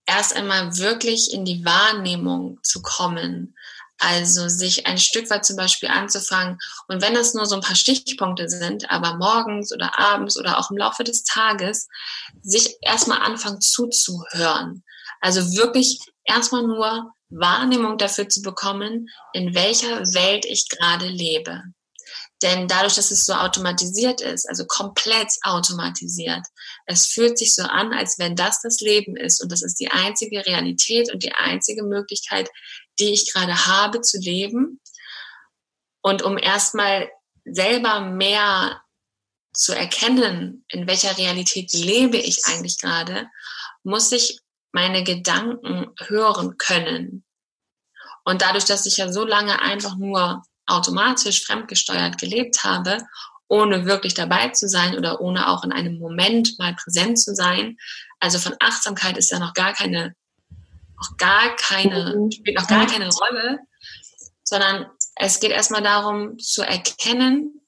erst einmal wirklich in die Wahrnehmung zu kommen. Also sich ein Stück weit zum Beispiel anzufangen. Und wenn das nur so ein paar Stichpunkte sind, aber morgens oder abends oder auch im Laufe des Tages, sich erstmal anfangen zuzuhören. Also wirklich erstmal nur Wahrnehmung dafür zu bekommen, in welcher Welt ich gerade lebe. Denn dadurch, dass es so automatisiert ist, also komplett automatisiert, es fühlt sich so an, als wenn das das Leben ist und das ist die einzige Realität und die einzige Möglichkeit, die ich gerade habe zu leben. Und um erstmal selber mehr zu erkennen, in welcher Realität lebe ich eigentlich gerade, muss ich meine Gedanken hören können. Und dadurch, dass ich ja so lange einfach nur automatisch fremdgesteuert gelebt habe, ohne wirklich dabei zu sein oder ohne auch in einem Moment mal präsent zu sein, also von Achtsamkeit ist ja noch gar keine, noch gar keine, mhm. spielt noch gar keine Rolle, sondern es geht erstmal darum zu erkennen,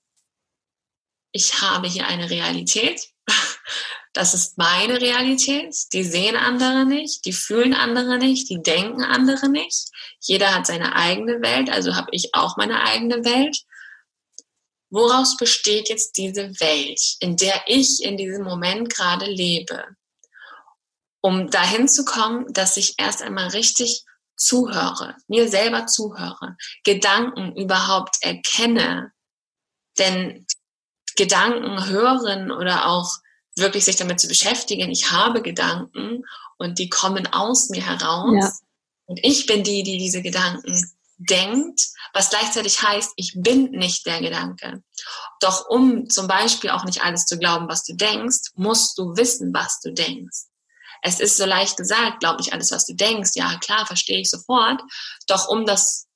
ich habe hier eine Realität das ist meine Realität. Die sehen andere nicht, die fühlen andere nicht, die denken andere nicht. Jeder hat seine eigene Welt, also habe ich auch meine eigene Welt. Woraus besteht jetzt diese Welt, in der ich in diesem Moment gerade lebe? Um dahin zu kommen, dass ich erst einmal richtig zuhöre, mir selber zuhöre, Gedanken überhaupt erkenne. Denn Gedanken hören oder auch wirklich sich damit zu beschäftigen, ich habe Gedanken und die kommen aus mir heraus. Ja. Und ich bin die, die diese Gedanken denkt, was gleichzeitig heißt, ich bin nicht der Gedanke. Doch um zum Beispiel auch nicht alles zu glauben, was du denkst, musst du wissen, was du denkst. Es ist so leicht gesagt, glaub nicht alles, was du denkst. Ja, klar, verstehe ich sofort. Doch um das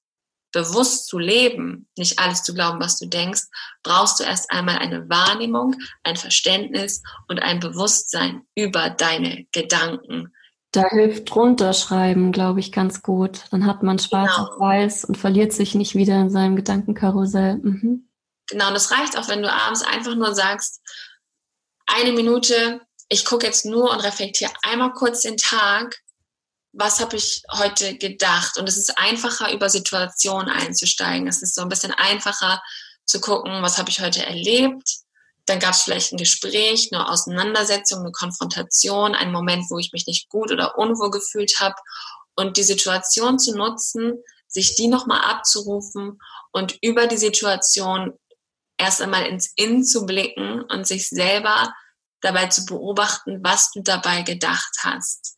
bewusst zu leben, nicht alles zu glauben, was du denkst, brauchst du erst einmal eine Wahrnehmung, ein Verständnis und ein Bewusstsein über deine Gedanken. Da hilft runterschreiben, glaube ich, ganz gut. Dann hat man schwarz genau. auf weiß und verliert sich nicht wieder in seinem Gedankenkarussell. Mhm. Genau, und es reicht auch, wenn du abends einfach nur sagst, eine Minute, ich gucke jetzt nur und reflektiere einmal kurz den Tag was habe ich heute gedacht? Und es ist einfacher, über Situationen einzusteigen. Es ist so ein bisschen einfacher zu gucken, was habe ich heute erlebt. Dann gab es vielleicht ein Gespräch, eine Auseinandersetzung, eine Konfrontation, einen Moment, wo ich mich nicht gut oder unwohl gefühlt habe. Und die Situation zu nutzen, sich die nochmal abzurufen und über die Situation erst einmal ins Innen zu blicken und sich selber dabei zu beobachten, was du dabei gedacht hast.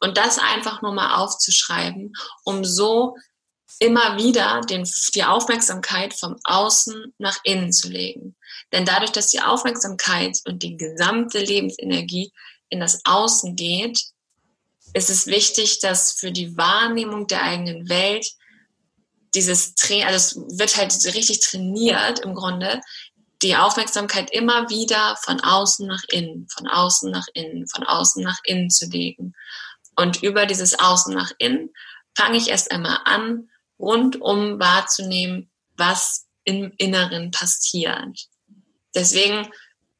Und das einfach nur mal aufzuschreiben, um so immer wieder den, die Aufmerksamkeit vom Außen nach innen zu legen. Denn dadurch, dass die Aufmerksamkeit und die gesamte Lebensenergie in das Außen geht, ist es wichtig, dass für die Wahrnehmung der eigenen Welt dieses Training, also es wird halt richtig trainiert im Grunde, die Aufmerksamkeit immer wieder von außen nach innen, von außen nach innen, von außen nach innen zu legen. Und über dieses Außen nach innen fange ich erst einmal an, rundum wahrzunehmen, was im Inneren passiert. Deswegen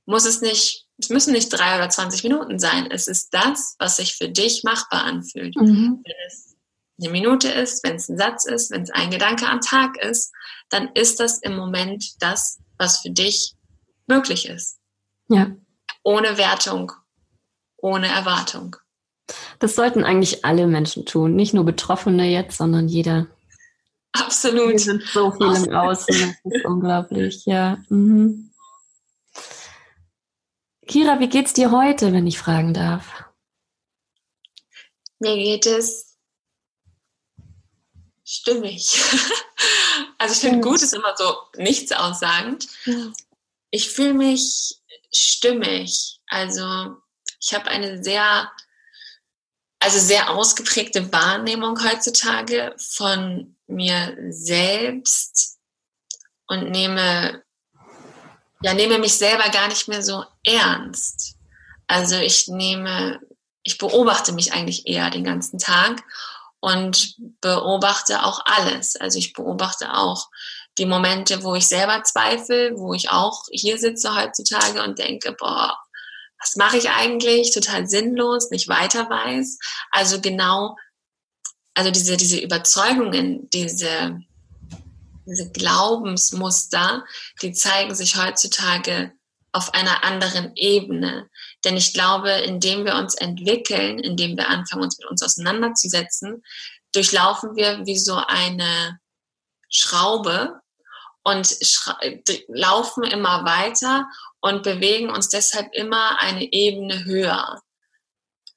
muss es nicht, es müssen nicht drei oder zwanzig Minuten sein. Es ist das, was sich für dich machbar anfühlt. Mhm. Wenn es eine Minute ist, wenn es ein Satz ist, wenn es ein Gedanke am Tag ist, dann ist das im Moment das, was für dich möglich ist. Ja. Ohne Wertung, ohne Erwartung. Das sollten eigentlich alle Menschen tun, nicht nur Betroffene jetzt, sondern jeder. Absolut. Wir sind so viel im Außen, das ist unglaublich, ja. Mhm. Kira, wie geht's dir heute, wenn ich fragen darf? Mir geht es stimmig. Also ich finde, gut ist immer so nichts aussagend. Ich fühle mich stimmig. Also ich habe eine sehr also sehr ausgeprägte Wahrnehmung heutzutage von mir selbst und nehme, ja, nehme mich selber gar nicht mehr so ernst. Also ich nehme, ich beobachte mich eigentlich eher den ganzen Tag und beobachte auch alles. Also ich beobachte auch die Momente, wo ich selber zweifle, wo ich auch hier sitze heutzutage und denke, boah, was mache ich eigentlich? Total sinnlos, nicht weiter weiß. Also genau also diese, diese Überzeugungen, diese, diese Glaubensmuster, die zeigen sich heutzutage auf einer anderen Ebene. Denn ich glaube, indem wir uns entwickeln, indem wir anfangen, uns mit uns auseinanderzusetzen, durchlaufen wir wie so eine Schraube und laufen immer weiter und bewegen uns deshalb immer eine Ebene höher.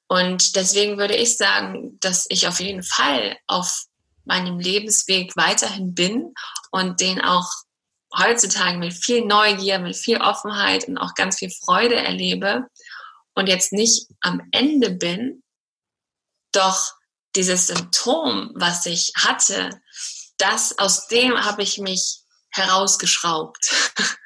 Und deswegen würde ich sagen, dass ich auf jeden Fall auf meinem Lebensweg weiterhin bin und den auch heutzutage mit viel Neugier, mit viel Offenheit und auch ganz viel Freude erlebe und jetzt nicht am Ende bin, doch dieses Symptom, was ich hatte, das aus dem habe ich mich herausgeschraubt.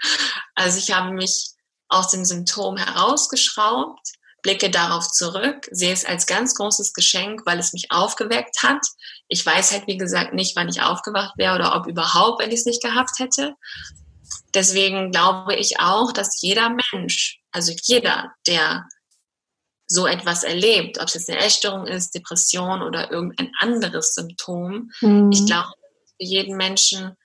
Also ich habe mich aus dem Symptom herausgeschraubt, blicke darauf zurück, sehe es als ganz großes Geschenk, weil es mich aufgeweckt hat. Ich weiß halt, wie gesagt, nicht, wann ich aufgewacht wäre oder ob überhaupt, wenn ich es nicht gehabt hätte. Deswegen glaube ich auch, dass jeder Mensch, also jeder, der so etwas erlebt, ob es jetzt eine Essstörung ist, Depression oder irgendein anderes Symptom, mhm. ich glaube, für jeden Menschen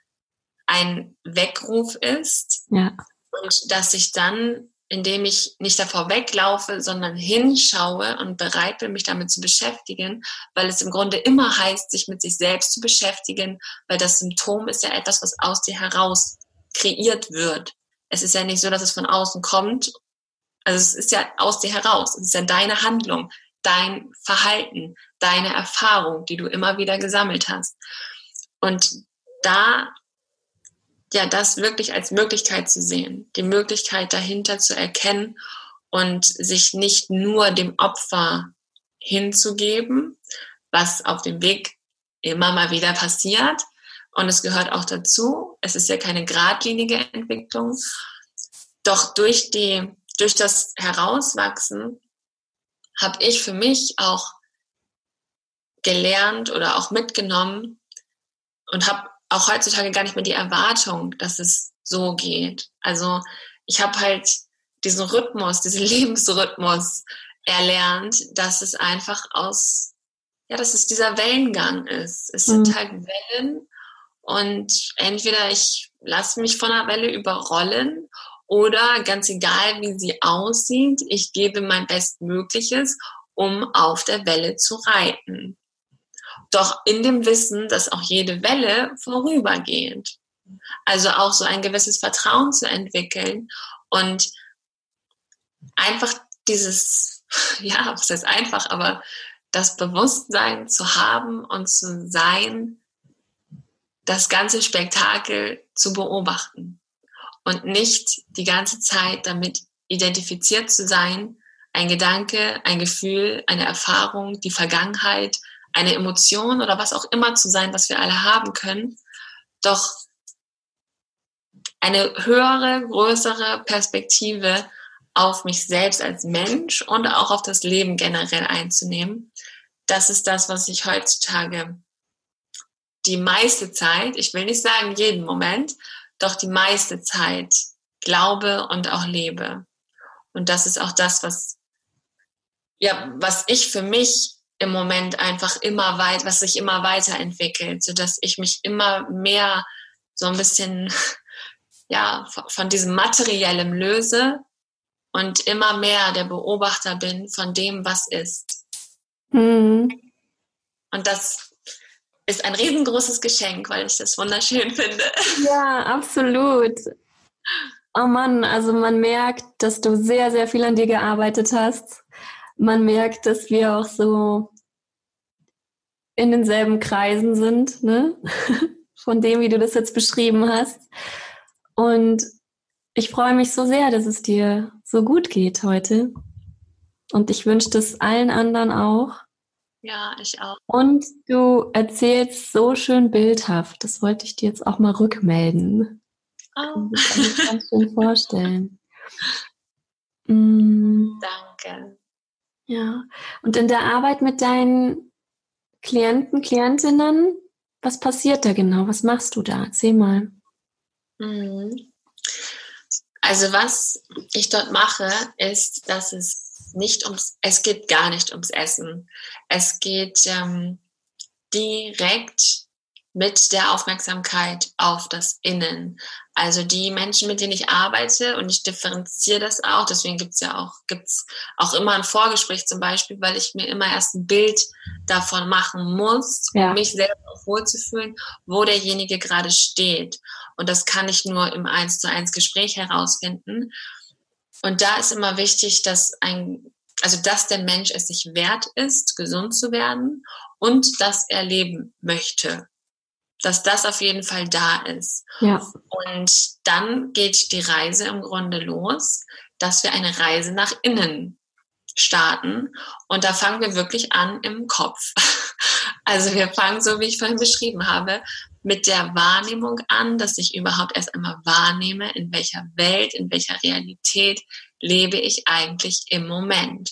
ein Weckruf ist ja. und dass ich dann, indem ich nicht davor weglaufe, sondern hinschaue und bereit bin, mich damit zu beschäftigen, weil es im Grunde immer heißt, sich mit sich selbst zu beschäftigen, weil das Symptom ist ja etwas, was aus dir heraus kreiert wird. Es ist ja nicht so, dass es von außen kommt. Also es ist ja aus dir heraus. Es ist ja deine Handlung, dein Verhalten, deine Erfahrung, die du immer wieder gesammelt hast. Und da ja das wirklich als Möglichkeit zu sehen, die Möglichkeit dahinter zu erkennen und sich nicht nur dem Opfer hinzugeben, was auf dem Weg immer mal wieder passiert, und es gehört auch dazu. Es ist ja keine geradlinige Entwicklung. Doch durch die, durch das Herauswachsen habe ich für mich auch gelernt oder auch mitgenommen und habe auch heutzutage gar nicht mehr die Erwartung, dass es so geht. Also ich habe halt diesen Rhythmus, diesen Lebensrhythmus erlernt, dass es einfach aus, ja, dass es dieser Wellengang ist. Es mhm. sind halt Wellen und entweder ich lasse mich von der Welle überrollen oder ganz egal, wie sie aussieht, ich gebe mein Bestmögliches, um auf der Welle zu reiten. Doch in dem Wissen, dass auch jede Welle vorübergeht. Also auch so ein gewisses Vertrauen zu entwickeln und einfach dieses, ja, was heißt einfach, aber das Bewusstsein zu haben und zu sein, das ganze Spektakel zu beobachten und nicht die ganze Zeit damit identifiziert zu sein, ein Gedanke, ein Gefühl, eine Erfahrung, die Vergangenheit, eine Emotion oder was auch immer zu sein, was wir alle haben können, doch eine höhere, größere Perspektive auf mich selbst als Mensch und auch auf das Leben generell einzunehmen. Das ist das, was ich heutzutage die meiste Zeit, ich will nicht sagen jeden Moment, doch die meiste Zeit glaube und auch lebe. Und das ist auch das, was, ja, was ich für mich im Moment einfach immer weit, was sich immer weiterentwickelt, so dass ich mich immer mehr so ein bisschen, ja, von diesem Materiellen löse und immer mehr der Beobachter bin von dem, was ist. Mhm. Und das ist ein riesengroßes Geschenk, weil ich das wunderschön finde. Ja, absolut. Oh Mann, also man merkt, dass du sehr, sehr viel an dir gearbeitet hast. Man merkt, dass wir auch so in denselben Kreisen sind, ne? Von dem, wie du das jetzt beschrieben hast. Und ich freue mich so sehr, dass es dir so gut geht heute. Und ich wünsche das allen anderen auch. Ja, ich auch. Und du erzählst so schön bildhaft. Das wollte ich dir jetzt auch mal rückmelden. Oh. Ich kann mir ganz schön vorstellen. Mm. Danke. Ja. Und in der Arbeit mit deinen Klienten, Klientinnen, was passiert da genau? Was machst du da? Erzähl mal. Mhm. Also was ich dort mache, ist, dass es nicht ums, es geht gar nicht ums Essen. Es geht ähm, direkt mit der Aufmerksamkeit auf das Innen. Also die Menschen, mit denen ich arbeite und ich differenziere das auch, deswegen gibt's ja auch, gibt's auch immer ein Vorgespräch zum Beispiel, weil ich mir immer erst ein Bild davon machen muss, ja. um mich selbst auch wohlzufühlen, wo derjenige gerade steht. Und das kann ich nur im eins zu eins Gespräch herausfinden. Und da ist immer wichtig, dass ein, also dass der Mensch es sich wert ist, gesund zu werden und dass er leben möchte dass das auf jeden Fall da ist. Ja. Und dann geht die Reise im Grunde los, dass wir eine Reise nach innen starten. Und da fangen wir wirklich an im Kopf. Also wir fangen, so wie ich vorhin beschrieben habe, mit der Wahrnehmung an, dass ich überhaupt erst einmal wahrnehme, in welcher Welt, in welcher Realität lebe ich eigentlich im Moment.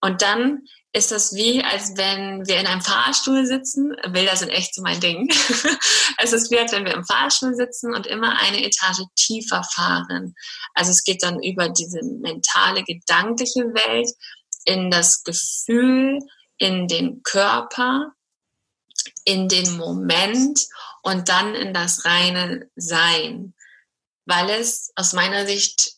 Und dann ist das wie, als wenn wir in einem Fahrstuhl sitzen. Bilder sind echt so mein Ding. es ist wie, als wenn wir im Fahrstuhl sitzen und immer eine Etage tiefer fahren. Also es geht dann über diese mentale, gedankliche Welt in das Gefühl, in den Körper, in den Moment und dann in das reine Sein. Weil es aus meiner Sicht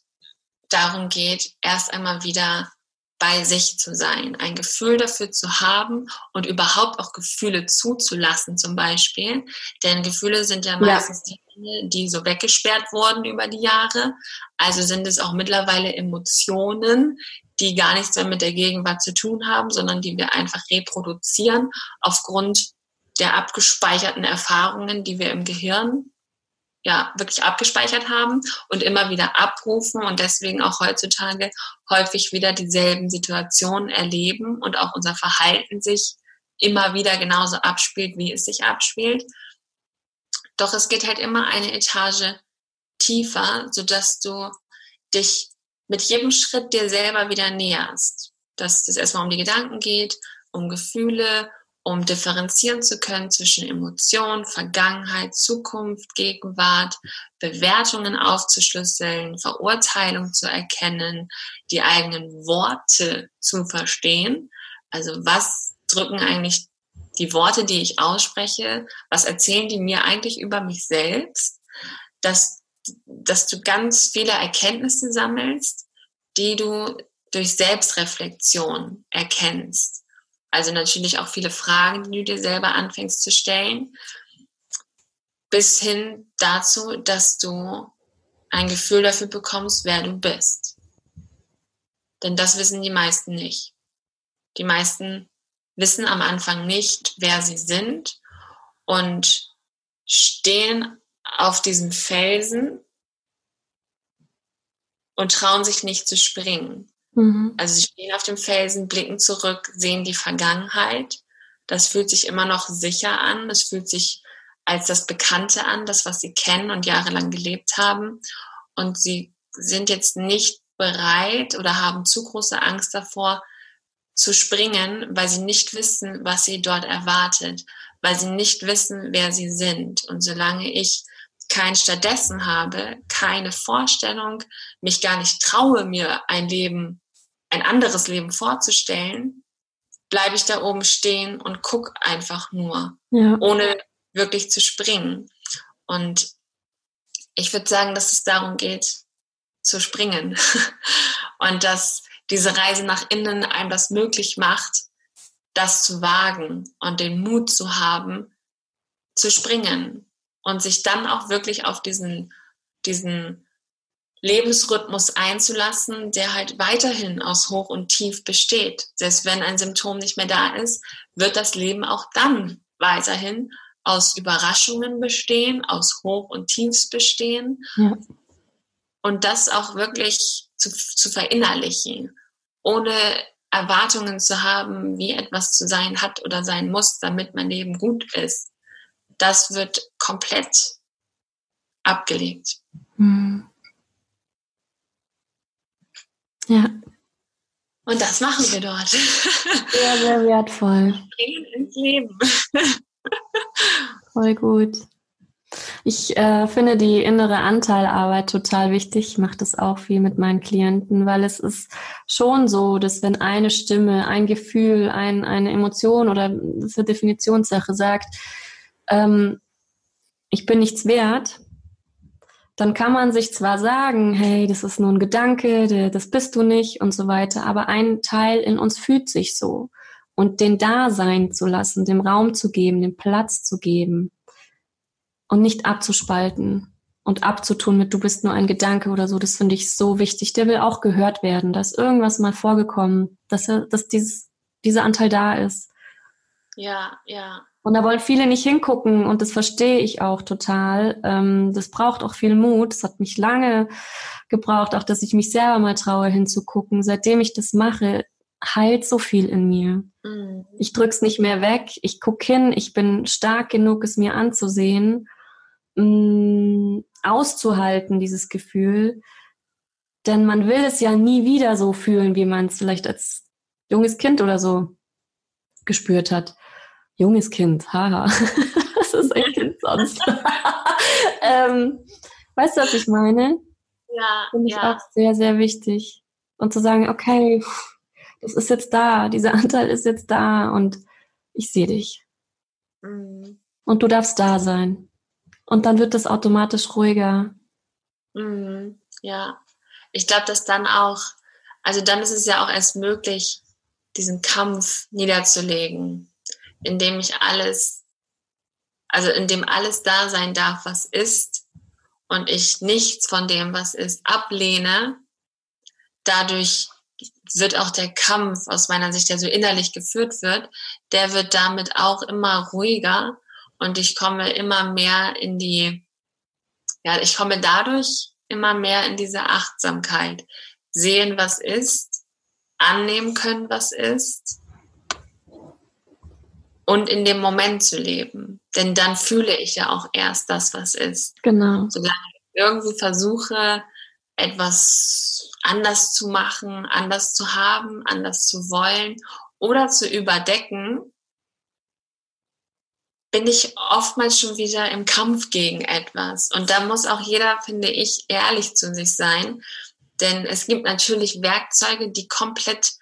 darum geht, erst einmal wieder bei sich zu sein, ein Gefühl dafür zu haben und überhaupt auch Gefühle zuzulassen zum Beispiel. Denn Gefühle sind ja meistens ja. die Dinge, die so weggesperrt wurden über die Jahre. Also sind es auch mittlerweile Emotionen, die gar nichts mehr mit der Gegenwart zu tun haben, sondern die wir einfach reproduzieren aufgrund der abgespeicherten Erfahrungen, die wir im Gehirn ja wirklich abgespeichert haben und immer wieder abrufen und deswegen auch heutzutage häufig wieder dieselben Situationen erleben und auch unser Verhalten sich immer wieder genauso abspielt, wie es sich abspielt. Doch es geht halt immer eine Etage tiefer, sodass du dich mit jedem Schritt dir selber wieder näherst. Dass es erstmal um die Gedanken geht, um Gefühle, um differenzieren zu können zwischen Emotion, Vergangenheit, Zukunft, Gegenwart, Bewertungen aufzuschlüsseln, Verurteilung zu erkennen, die eigenen Worte zu verstehen. Also was drücken eigentlich die Worte, die ich ausspreche, was erzählen die mir eigentlich über mich selbst, dass, dass du ganz viele Erkenntnisse sammelst, die du durch Selbstreflexion erkennst. Also natürlich auch viele Fragen, die du dir selber anfängst zu stellen, bis hin dazu, dass du ein Gefühl dafür bekommst, wer du bist. Denn das wissen die meisten nicht. Die meisten wissen am Anfang nicht, wer sie sind und stehen auf diesem Felsen und trauen sich nicht zu springen. Mhm. Also sie stehen auf dem Felsen, blicken zurück, sehen die Vergangenheit. Das fühlt sich immer noch sicher an. Das fühlt sich als das Bekannte an, das, was sie kennen und jahrelang gelebt haben. Und sie sind jetzt nicht bereit oder haben zu große Angst davor, zu springen, weil sie nicht wissen, was sie dort erwartet, weil sie nicht wissen, wer sie sind. Und solange ich kein stattdessen habe, keine Vorstellung, mich gar nicht traue, mir ein Leben ein anderes Leben vorzustellen, bleibe ich da oben stehen und gucke einfach nur, ja. ohne wirklich zu springen. Und ich würde sagen, dass es darum geht, zu springen. und dass diese Reise nach innen einem das möglich macht, das zu wagen und den Mut zu haben, zu springen und sich dann auch wirklich auf diesen, diesen Lebensrhythmus einzulassen, der halt weiterhin aus Hoch und Tief besteht. Selbst wenn ein Symptom nicht mehr da ist, wird das Leben auch dann weiterhin aus Überraschungen bestehen, aus Hoch und Tiefs bestehen. Ja. Und das auch wirklich zu, zu verinnerlichen, ohne Erwartungen zu haben, wie etwas zu sein hat oder sein muss, damit mein Leben gut ist. Das wird komplett abgelegt. Mhm. Ja. Und das machen wir dort. Sehr, sehr wertvoll. Springen ins Leben. Voll gut. Ich äh, finde die innere Anteilarbeit total wichtig. Ich mache das auch viel mit meinen Klienten, weil es ist schon so, dass wenn eine Stimme, ein Gefühl, ein, eine Emotion oder das ist eine Definitionssache sagt, ähm, ich bin nichts wert, dann kann man sich zwar sagen, hey, das ist nur ein Gedanke, das bist du nicht und so weiter, aber ein Teil in uns fühlt sich so. Und den da sein zu lassen, dem Raum zu geben, dem Platz zu geben und nicht abzuspalten und abzutun mit, du bist nur ein Gedanke oder so, das finde ich so wichtig. Der will auch gehört werden. Da ist irgendwas mal vorgekommen, dass, er, dass dieses, dieser Anteil da ist. Ja, ja. Und da wollen viele nicht hingucken und das verstehe ich auch total. Ähm, das braucht auch viel Mut. Es hat mich lange gebraucht, auch dass ich mich selber mal traue hinzugucken. Seitdem ich das mache, heilt so viel in mir. Mhm. Ich drück's nicht mehr weg. Ich guck hin. Ich bin stark genug, es mir anzusehen, mh, mm, auszuhalten, dieses Gefühl. Denn man will es ja nie wieder so fühlen, wie man es vielleicht als junges Kind oder so gespürt hat junges Kind, haha. Was ist ein Kind sonst? ähm, weißt du, was ich meine? Ja. Finde ich ja. auch sehr, sehr wichtig. Und zu sagen, okay, das ist jetzt da, dieser Anteil ist jetzt da und ich sehe dich. Mhm. Und du darfst da sein. Und dann wird das automatisch ruhiger. Mhm. Ja. Ich glaube, dass dann auch, also dann ist es ja auch erst möglich, diesen Kampf niederzulegen in ich alles, also in dem alles da sein darf, was ist und ich nichts von dem, was ist, ablehne, dadurch wird auch der Kampf aus meiner Sicht, der so innerlich geführt wird, der wird damit auch immer ruhiger und ich komme immer mehr in die, ja, ich komme dadurch immer mehr in diese Achtsamkeit. Sehen, was ist, annehmen können, was ist und in dem Moment zu leben. Denn dann fühle ich ja auch erst das, was ist. Genau. Solange ich irgendwie versuche, etwas anders zu machen, anders zu haben, anders zu wollen oder zu überdecken, bin ich oftmals schon wieder im Kampf gegen etwas. Und da muss auch jeder, finde ich, ehrlich zu sich sein. Denn es gibt natürlich Werkzeuge, die komplett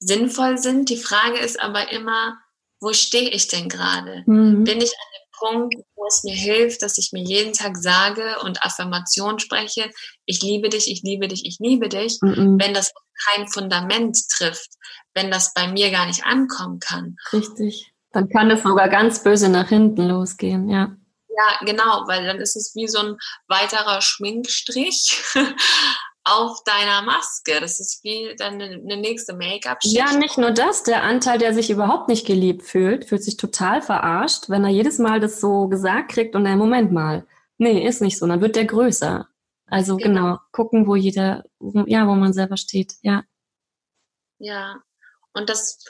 sinnvoll sind. Die Frage ist aber immer, wo stehe ich denn gerade? Mhm. Bin ich an dem Punkt, wo es mir hilft, dass ich mir jeden Tag sage und Affirmation spreche, ich liebe dich, ich liebe dich, ich liebe dich, mhm. wenn das kein Fundament trifft, wenn das bei mir gar nicht ankommen kann. Richtig. Dann kann es sogar ganz böse nach hinten losgehen, ja. Ja, genau, weil dann ist es wie so ein weiterer Schminkstrich auf deiner Maske. Das ist wie dann eine, nächste Make-up-Schicht. Ja, nicht nur das. Der Anteil, der sich überhaupt nicht geliebt fühlt, fühlt sich total verarscht, wenn er jedes Mal das so gesagt kriegt und dann, Moment mal, nee, ist nicht so. Dann wird der größer. Also genau, genau gucken, wo jeder, ja, wo man selber steht, ja. Ja, und das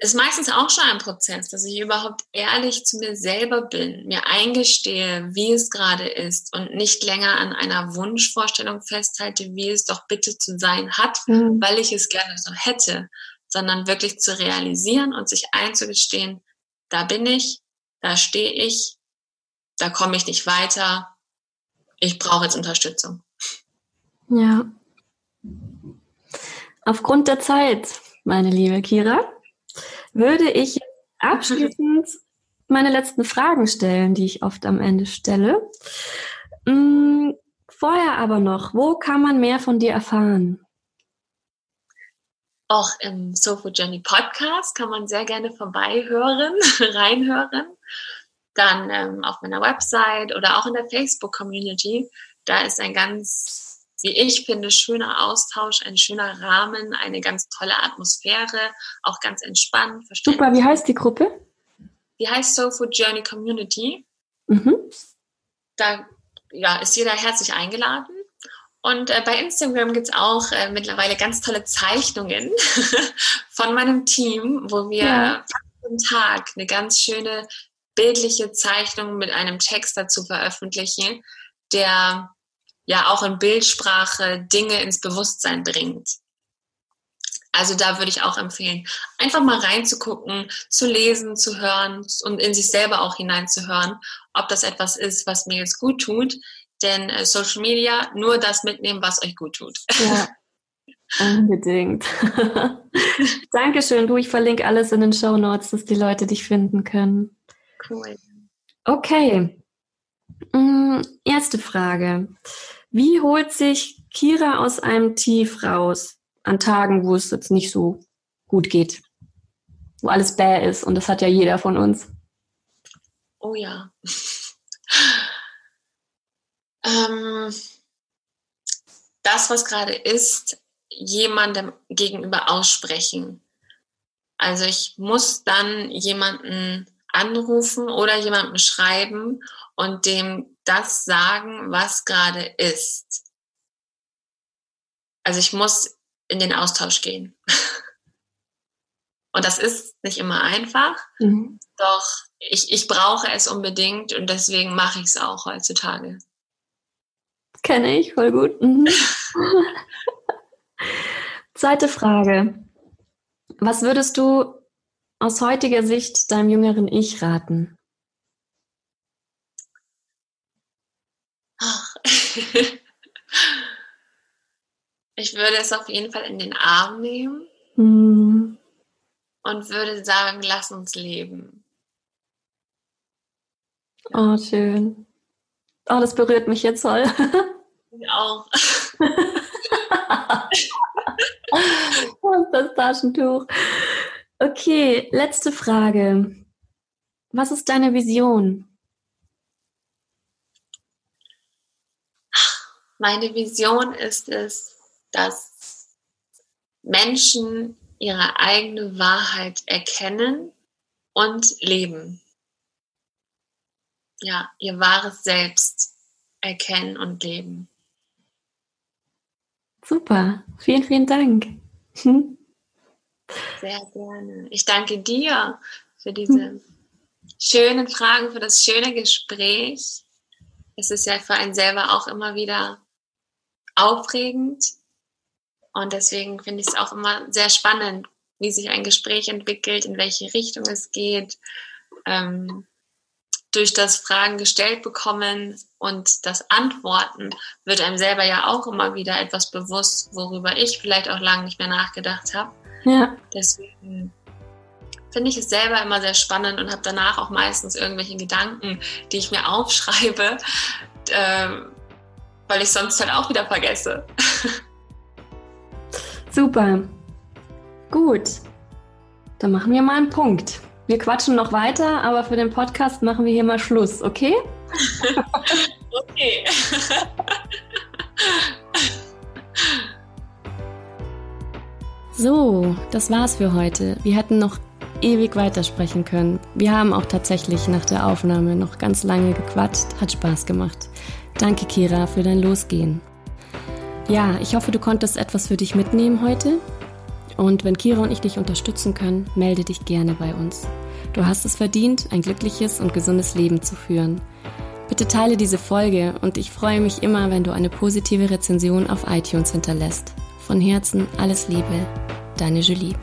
ist meistens auch schon ein Prozess, dass ich überhaupt ehrlich zu mir selber bin, mir eingestehe, wie es gerade ist und nicht länger an einer Wunschvorstellung festhalte, wie es doch bitte zu sein hat, mhm. weil ich es gerne so hätte, sondern wirklich zu realisieren und sich einzugestehen, da bin ich, da stehe ich, da komme ich nicht weiter, ich brauche jetzt Unterstützung. Ja. Aufgrund der Zeit, meine liebe Kira, würde ich abschließend meine letzten Fragen stellen, die ich oft am Ende stelle. Hm, vorher aber noch, wo kann man mehr von dir erfahren? Auch im Sofa Journey Podcast kann man sehr gerne vorbeihören, reinhören. Dann ähm, auf meiner Website oder auch in der Facebook Community. Da ist ein ganz wie ich finde, schöner Austausch, ein schöner Rahmen, eine ganz tolle Atmosphäre, auch ganz entspannt. Super, wie heißt die Gruppe? Die heißt Soul Food Journey Community. Mhm. Da ja, ist jeder herzlich eingeladen. Und äh, bei Instagram gibt es auch äh, mittlerweile ganz tolle Zeichnungen von meinem Team, wo wir ja. jeden Tag eine ganz schöne bildliche Zeichnung mit einem Text dazu veröffentlichen, der ja auch in Bildsprache Dinge ins Bewusstsein bringt. Also da würde ich auch empfehlen, einfach mal reinzugucken, zu lesen, zu hören und in sich selber auch hineinzuhören, ob das etwas ist, was mir jetzt gut tut. Denn äh, Social Media, nur das mitnehmen, was euch gut tut. Ja, unbedingt. Dankeschön. Du, ich verlinke alles in den Show Notes, dass die Leute dich finden können. Cool. Okay. Mm, erste Frage. Wie holt sich Kira aus einem Tief raus an Tagen, wo es jetzt nicht so gut geht? Wo alles bäh ist und das hat ja jeder von uns. Oh ja. ähm, das, was gerade ist, jemandem gegenüber aussprechen. Also ich muss dann jemanden anrufen oder jemandem schreiben und dem das sagen, was gerade ist. Also ich muss in den Austausch gehen. Und das ist nicht immer einfach, mhm. doch ich, ich brauche es unbedingt und deswegen mache ich es auch heutzutage. Kenne ich, voll gut. Mhm. Zweite Frage. Was würdest du aus heutiger Sicht deinem jüngeren Ich raten? ich würde es auf jeden Fall in den Arm nehmen mhm. und würde sagen, lass uns leben. Oh, schön. Oh, das berührt mich jetzt voll. Ich auch. das Taschentuch. Okay, letzte Frage. Was ist deine Vision? Meine Vision ist es, dass Menschen ihre eigene Wahrheit erkennen und leben. Ja, ihr wahres Selbst erkennen und leben. Super, vielen, vielen Dank. Sehr gerne. Ich danke dir für diese schönen Fragen, für das schöne Gespräch. Es ist ja für einen selber auch immer wieder aufregend. Und deswegen finde ich es auch immer sehr spannend, wie sich ein Gespräch entwickelt, in welche Richtung es geht. Ähm, durch das Fragen gestellt bekommen und das Antworten wird einem selber ja auch immer wieder etwas bewusst, worüber ich vielleicht auch lange nicht mehr nachgedacht habe. Ja. Deswegen finde ich es selber immer sehr spannend und habe danach auch meistens irgendwelche Gedanken, die ich mir aufschreibe, äh, weil ich sonst halt auch wieder vergesse. Super. Gut. Dann machen wir mal einen Punkt. Wir quatschen noch weiter, aber für den Podcast machen wir hier mal Schluss, okay? okay. so, das war's für heute. Wir hätten noch ewig weitersprechen können. Wir haben auch tatsächlich nach der Aufnahme noch ganz lange gequatscht. Hat Spaß gemacht. Danke, Kira, für dein Losgehen. Ja, ich hoffe, du konntest etwas für dich mitnehmen heute. Und wenn Kira und ich dich unterstützen können, melde dich gerne bei uns. Du hast es verdient, ein glückliches und gesundes Leben zu führen. Bitte teile diese Folge und ich freue mich immer, wenn du eine positive Rezension auf iTunes hinterlässt. Von Herzen alles Liebe, deine Julie.